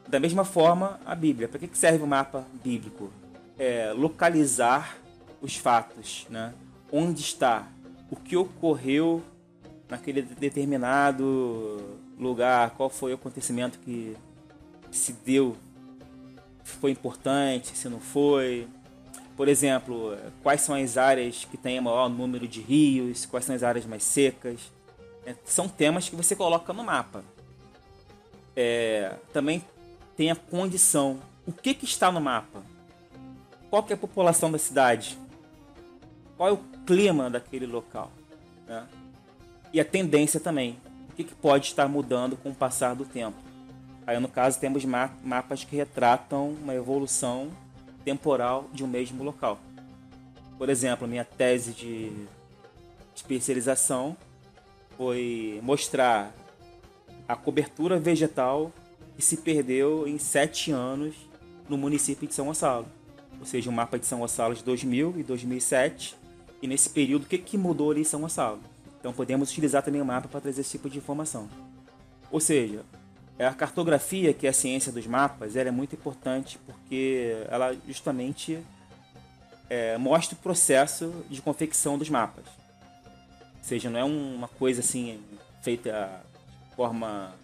Da mesma forma, a Bíblia. Para que serve o mapa bíblico? É localizar os fatos, né? Onde está, o que ocorreu naquele determinado lugar, qual foi o acontecimento que se deu, foi importante, se não foi. Por exemplo, quais são as áreas que têm maior número de rios, quais são as áreas mais secas. É, são temas que você coloca no mapa. É, também tem a condição. O que, que está no mapa? Qual que é a população da cidade? Qual é o clima daquele local? Né? E a tendência também. Que, que pode estar mudando com o passar do tempo? Aí, no caso, temos ma mapas que retratam uma evolução temporal de um mesmo local. Por exemplo, minha tese de especialização foi mostrar a cobertura vegetal que se perdeu em sete anos no município de São Gonçalo. Ou seja, o um mapa de São Gonçalo de 2000 e 2007. E nesse período, o que, que mudou ali em São Gonçalo? Então podemos utilizar também o mapa para trazer esse tipo de informação. Ou seja, a cartografia, que é a ciência dos mapas, ela é muito importante porque ela justamente é, mostra o processo de confecção dos mapas. Ou seja, não é uma coisa assim feita de forma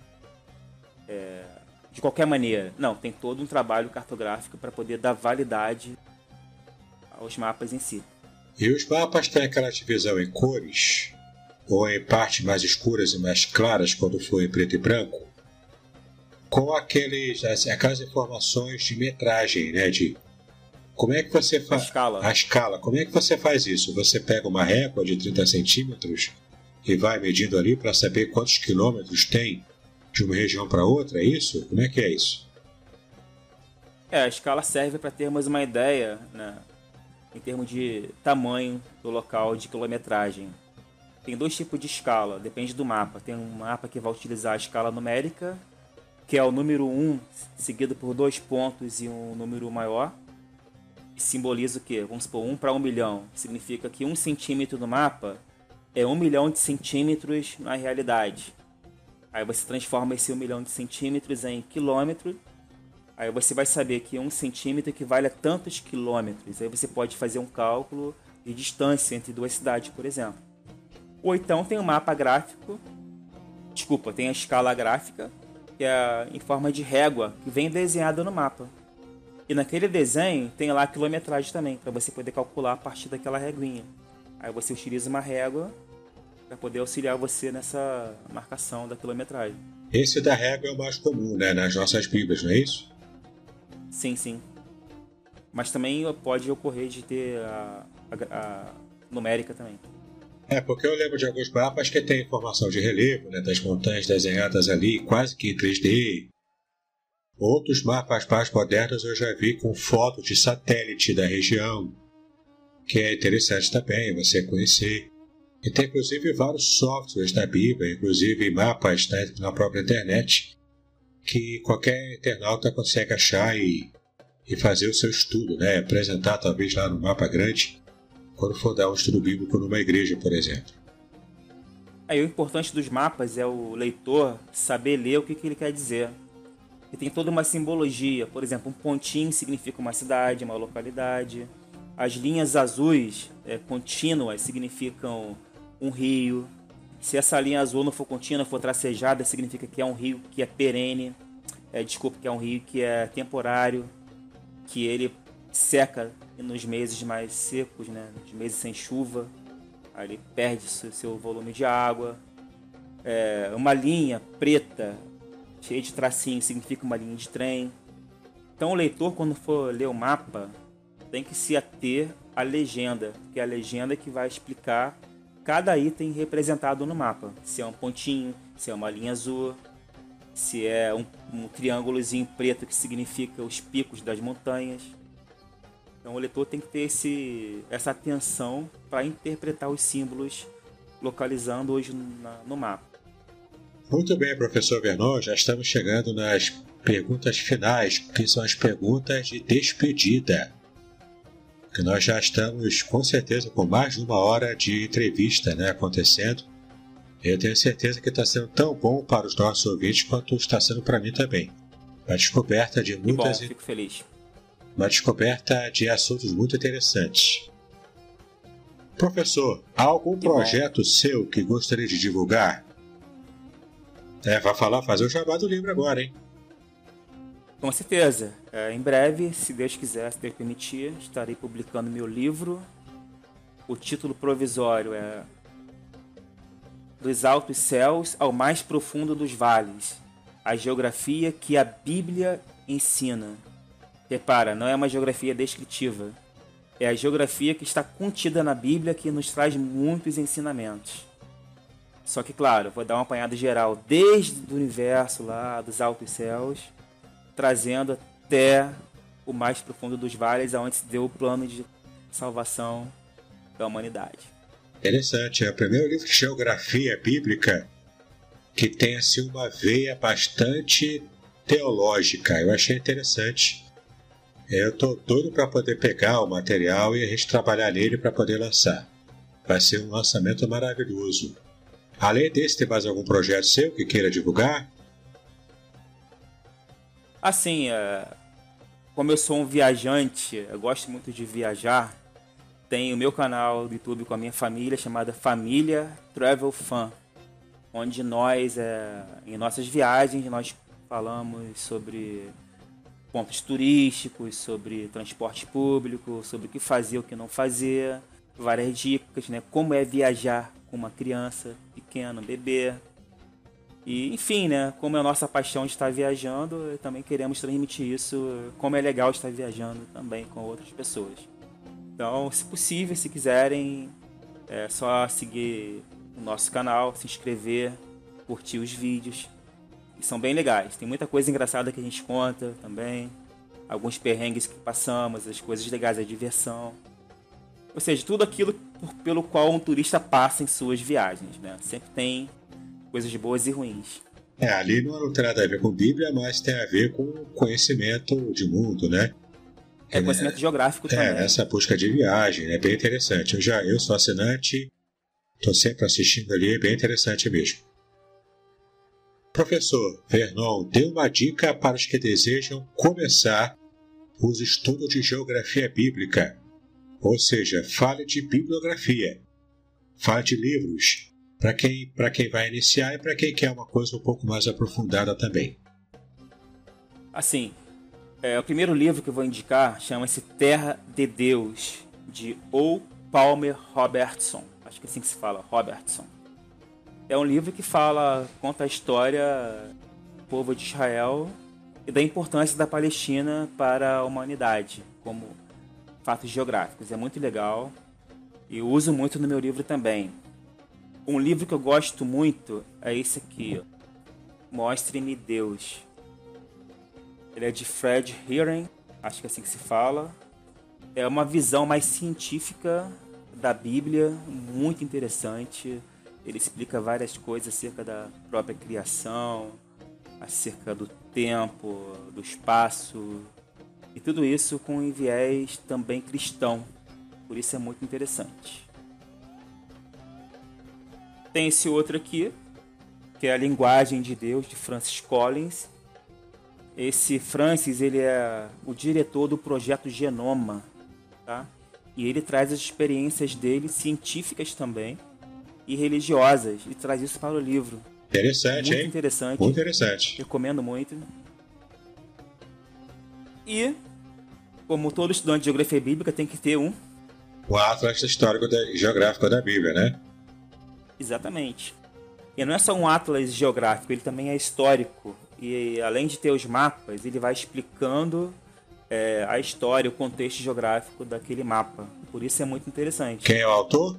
é, de qualquer maneira. Não, tem todo um trabalho cartográfico para poder dar validade aos mapas em si. E os mapas têm aquela divisão em cores, ou em partes mais escuras e mais claras quando em preto e branco, com aqueles, aquelas informações de metragem, né? De como é que você faz. A escala. A escala. Como é que você faz isso? Você pega uma régua de 30 centímetros e vai medindo ali para saber quantos quilômetros tem de uma região para outra, é isso? Como é que é isso? É, a escala serve para termos uma ideia, né, em termos de tamanho do local de quilometragem. Tem dois tipos de escala, depende do mapa. Tem um mapa que vai utilizar a escala numérica, que é o número 1 seguido por dois pontos e um número maior. Simboliza o quê? Vamos supor, 1 para 1 milhão. Significa que 1 centímetro no mapa é 1 milhão de centímetros na realidade. Aí você transforma esse 1 milhão de centímetros em quilômetro. Aí você vai saber que 1 centímetro equivale a tantos quilômetros. Aí você pode fazer um cálculo de distância entre duas cidades, por exemplo. Ou então tem um mapa gráfico, desculpa, tem a escala gráfica, que é em forma de régua, que vem desenhada no mapa. E naquele desenho tem lá a quilometragem também, para você poder calcular a partir daquela reguinha. Aí você utiliza uma régua para poder auxiliar você nessa marcação da quilometragem. Esse da régua é o mais comum, né, nas nossas Bíblias, não é isso? Sim, sim. Mas também pode ocorrer de ter a, a, a numérica também. É, porque eu lembro de alguns mapas que tem informação de relevo, né, das montanhas desenhadas ali, quase que em 3D. Outros mapas mais modernos eu já vi com foto de satélite da região, que é interessante também você conhecer. E tem inclusive vários softwares na Bíblia, inclusive mapas né, na própria internet, que qualquer internauta consegue achar e, e fazer o seu estudo, né? apresentar talvez lá no mapa grande, quando for dar um estudo bíblico numa igreja, por exemplo. Aí o importante dos mapas é o leitor saber ler o que, que ele quer dizer. E tem toda uma simbologia, por exemplo, um pontinho significa uma cidade, uma localidade. As linhas azuis é, contínuas significam um rio. Se essa linha azul não for contínua, for tracejada, significa que é um rio que é perene. É, desculpa, que é um rio que é temporário, que ele seca nos meses mais secos, né? nos meses sem chuva. Aí ele perde seu volume de água. É, uma linha preta, cheia de tracinho, significa uma linha de trem. Então o leitor, quando for ler o mapa, tem que se ater à legenda, que é a legenda que vai explicar cada item representado no mapa. Se é um pontinho, se é uma linha azul, se é um, um triângulozinho preto que significa os picos das montanhas. Então o leitor tem que ter esse, essa atenção para interpretar os símbolos localizando hoje na, no mapa. Muito bem, professor Vernon, já estamos chegando nas perguntas finais, que são as perguntas de despedida que nós já estamos com certeza com mais de uma hora de entrevista né, acontecendo. Eu tenho certeza que está sendo tão bom para os nossos ouvintes quanto está sendo para mim também. Uma descoberta de muitas. Que bom, fico feliz. Uma descoberta de assuntos muito interessantes. Professor, há algum projeto seu que gostaria de divulgar? É, vai falar, fazer o jabá do livro agora, hein? Com certeza. É, em breve, se Deus quiser, se Deus permitir, estarei publicando meu livro. O título provisório é dos altos céus ao mais profundo dos vales. A geografia que a Bíblia ensina. Repara, não é uma geografia descritiva. É a geografia que está contida na Bíblia que nos traz muitos ensinamentos. Só que, claro, vou dar uma apanhada geral desde o universo lá, dos altos céus, trazendo até o mais profundo dos vales, aonde se deu o plano de salvação da humanidade. Interessante, é o primeiro livro de geografia bíblica que tem assim uma veia bastante teológica. Eu achei interessante. Eu estou doido para poder pegar o material e a gente trabalhar nele para poder lançar. Vai ser um lançamento maravilhoso. Além desse, tem mais algum projeto seu que queira divulgar? Assim, é, como eu sou um viajante, eu gosto muito de viajar, tem o meu canal do YouTube com a minha família chamada Família Travel Fan, onde nós, é, em nossas viagens, nós falamos sobre pontos turísticos, sobre transporte público, sobre o que fazer, o que não fazer, várias dicas, né? Como é viajar com uma criança pequena, um bebê. E, enfim, né? Como é a nossa paixão de estar viajando, também queremos transmitir isso, como é legal estar viajando também com outras pessoas. Então, se possível, se quiserem, é só seguir o nosso canal, se inscrever, curtir os vídeos. E são bem legais. Tem muita coisa engraçada que a gente conta também. Alguns perrengues que passamos, as coisas legais, a diversão. Ou seja, tudo aquilo pelo qual um turista passa em suas viagens, né? Sempre tem coisas boas e ruins. É, ali não tem nada a ver com Bíblia, mas tem a ver com conhecimento de mundo, né? É conhecimento é, geográfico também. É, essa busca de viagem, é bem interessante. Eu já eu sou assinante, estou sempre assistindo ali, é bem interessante mesmo. Professor Vernon, dê uma dica para os que desejam começar os estudos de geografia bíblica. Ou seja, fale de bibliografia, fale de livros, para quem, quem vai iniciar e para quem quer uma coisa um pouco mais aprofundada também. Assim, é, o primeiro livro que eu vou indicar chama-se Terra de Deus, de O. Palmer Robertson. Acho que é assim que se fala, Robertson. É um livro que fala, conta a história do povo de Israel e da importância da Palestina para a humanidade, como fatos geográficos. É muito legal e uso muito no meu livro também. Um livro que eu gosto muito é esse aqui, Mostre-me Deus, ele é de Fred Heeren, acho que é assim que se fala. É uma visão mais científica da Bíblia, muito interessante. Ele explica várias coisas acerca da própria criação, acerca do tempo, do espaço, e tudo isso com um viés também cristão. Por isso é muito interessante. Tem esse outro aqui, que é a Linguagem de Deus, de Francis Collins. Esse Francis, ele é o diretor do projeto Genoma, tá? E ele traz as experiências dele, científicas também, e religiosas, e traz isso para o livro. Interessante, muito hein? interessante. Muito interessante. Recomendo muito. E, como todo estudante de geografia bíblica, tem que ter um... O Atlas Histórico da, Geográfico da Bíblia, né? Exatamente. E não é só um atlas geográfico, ele também é histórico. E além de ter os mapas, ele vai explicando é, a história, o contexto geográfico daquele mapa. Por isso é muito interessante. Quem é o autor?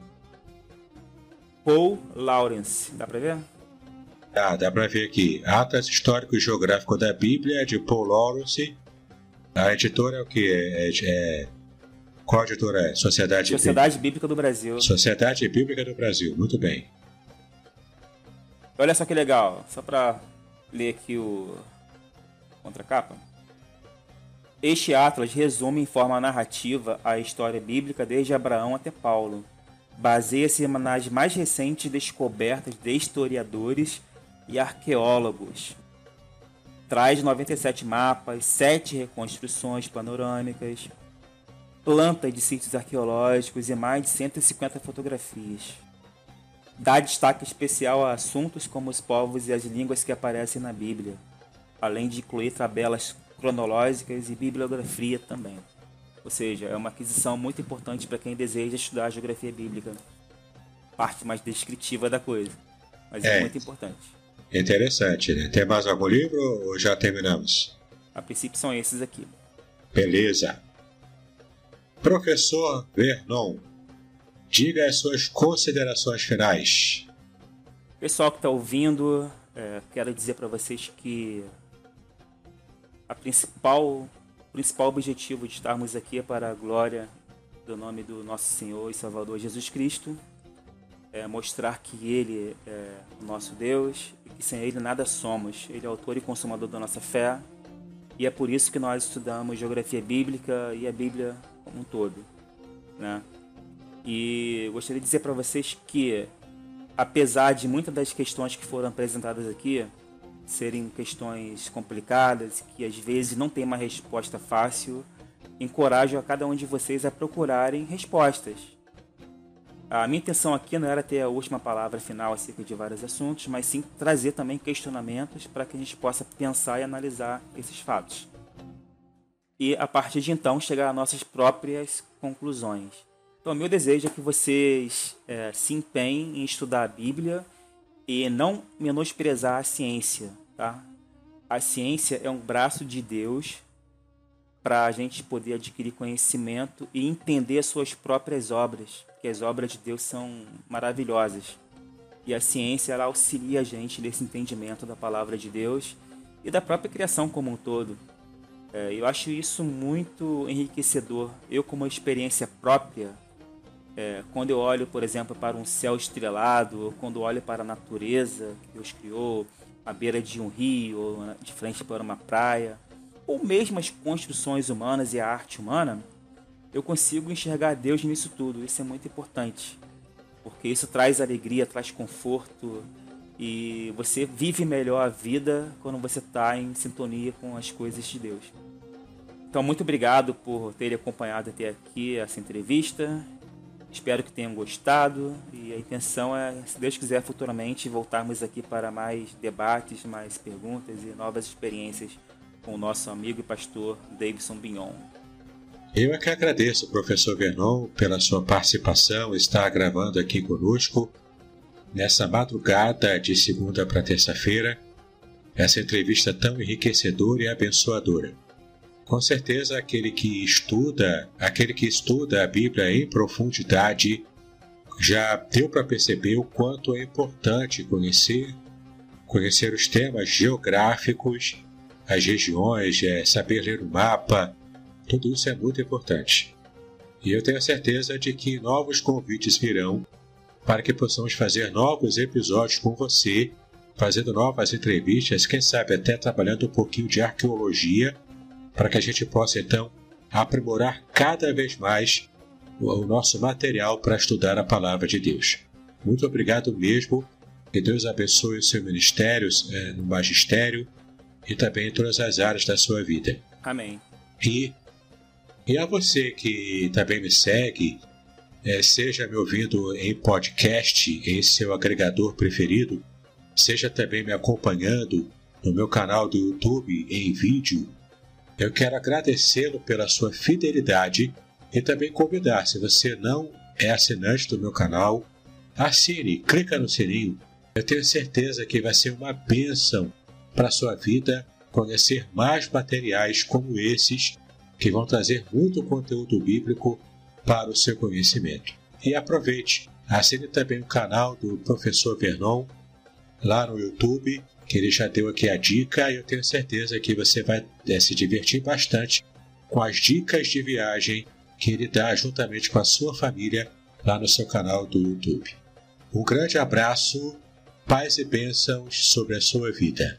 Paul Lawrence. Dá pra ver? Ah, dá pra ver aqui. Atlas Histórico e Geográfico da Bíblia, de Paul Lawrence. A editora é o que? É, é, qual editora é? Sociedade, Sociedade Bíblica do Brasil. Sociedade Bíblica do Brasil, muito bem. Olha só que legal, só pra ler aqui o contracapa. Este atlas resume em forma narrativa a história bíblica desde Abraão até Paulo. Baseia-se nas mais recentes descobertas de historiadores e arqueólogos. Traz 97 mapas, 7 reconstruções panorâmicas, plantas de sítios arqueológicos e mais de 150 fotografias dá destaque especial a assuntos como os povos e as línguas que aparecem na Bíblia, além de incluir tabelas cronológicas e bibliografia também. Ou seja, é uma aquisição muito importante para quem deseja estudar a geografia bíblica, parte mais descritiva da coisa. Mas é, é muito importante. Interessante, né? Tem mais algum livro ou já terminamos? A princípio são esses aqui. Beleza. Professor Vernon, diga as suas considerações finais. Pessoal que está ouvindo, é, quero dizer para vocês que a principal, principal objetivo de estarmos aqui é para a glória do nome do nosso Senhor e Salvador Jesus Cristo, é mostrar que Ele é o nosso Deus e que sem Ele nada somos. Ele é autor e consumador da nossa fé e é por isso que nós estudamos geografia bíblica e a Bíblia como um todo, né? E gostaria de dizer para vocês que apesar de muitas das questões que foram apresentadas aqui serem questões complicadas, que às vezes não tem uma resposta fácil, encorajo a cada um de vocês a procurarem respostas. A minha intenção aqui não era ter a última palavra final acerca de vários assuntos, mas sim trazer também questionamentos para que a gente possa pensar e analisar esses fatos. E a partir de então chegar às nossas próprias conclusões. Então, meu desejo é que vocês é, se empenhem em estudar a Bíblia e não menosprezar a ciência, tá? A ciência é um braço de Deus para a gente poder adquirir conhecimento e entender as suas próprias obras, que as obras de Deus são maravilhosas. E a ciência ela auxilia a gente nesse entendimento da palavra de Deus e da própria criação como um todo. É, eu acho isso muito enriquecedor. Eu, como uma experiência própria, é, quando eu olho, por exemplo, para um céu estrelado, ou quando olho para a natureza que Deus criou, à beira de um rio, ou de frente para uma praia, ou mesmo as construções humanas e a arte humana, eu consigo enxergar Deus nisso tudo. Isso é muito importante, porque isso traz alegria, traz conforto e você vive melhor a vida quando você está em sintonia com as coisas de Deus. Então, muito obrigado por ter acompanhado até aqui essa entrevista. Espero que tenham gostado e a intenção é, se Deus quiser, futuramente voltarmos aqui para mais debates, mais perguntas e novas experiências com o nosso amigo e pastor Davidson Bignon. Eu é que agradeço, professor Vernon, pela sua participação, estar gravando aqui conosco nessa madrugada de segunda para terça-feira, essa entrevista tão enriquecedora e abençoadora. Com certeza, aquele que estuda, aquele que estuda a Bíblia em profundidade, já deu para perceber o quanto é importante conhecer, conhecer os temas geográficos, as regiões, é, saber ler o mapa, tudo isso é muito importante. E eu tenho certeza de que novos convites virão para que possamos fazer novos episódios com você, fazendo novas entrevistas, quem sabe até trabalhando um pouquinho de arqueologia para que a gente possa então aprimorar cada vez mais o nosso material para estudar a palavra de Deus. Muito obrigado mesmo. Que Deus abençoe o seu ministério, eh, no magistério e também em todas as áreas da sua vida. Amém. E, e a você que também me segue, é, seja me ouvindo em podcast, em seu agregador preferido, seja também me acompanhando no meu canal do YouTube em vídeo eu quero agradecê-lo pela sua fidelidade e também convidar, se você não é assinante do meu canal, assine, clica no sininho. Eu tenho certeza que vai ser uma bênção para a sua vida conhecer mais materiais como esses que vão trazer muito conteúdo bíblico para o seu conhecimento. E aproveite, assine também o canal do Professor Vernon lá no YouTube que ele já deu aqui a dica e eu tenho certeza que você vai é, se divertir bastante com as dicas de viagem que ele dá juntamente com a sua família lá no seu canal do YouTube. Um grande abraço, paz e bênçãos sobre a sua vida.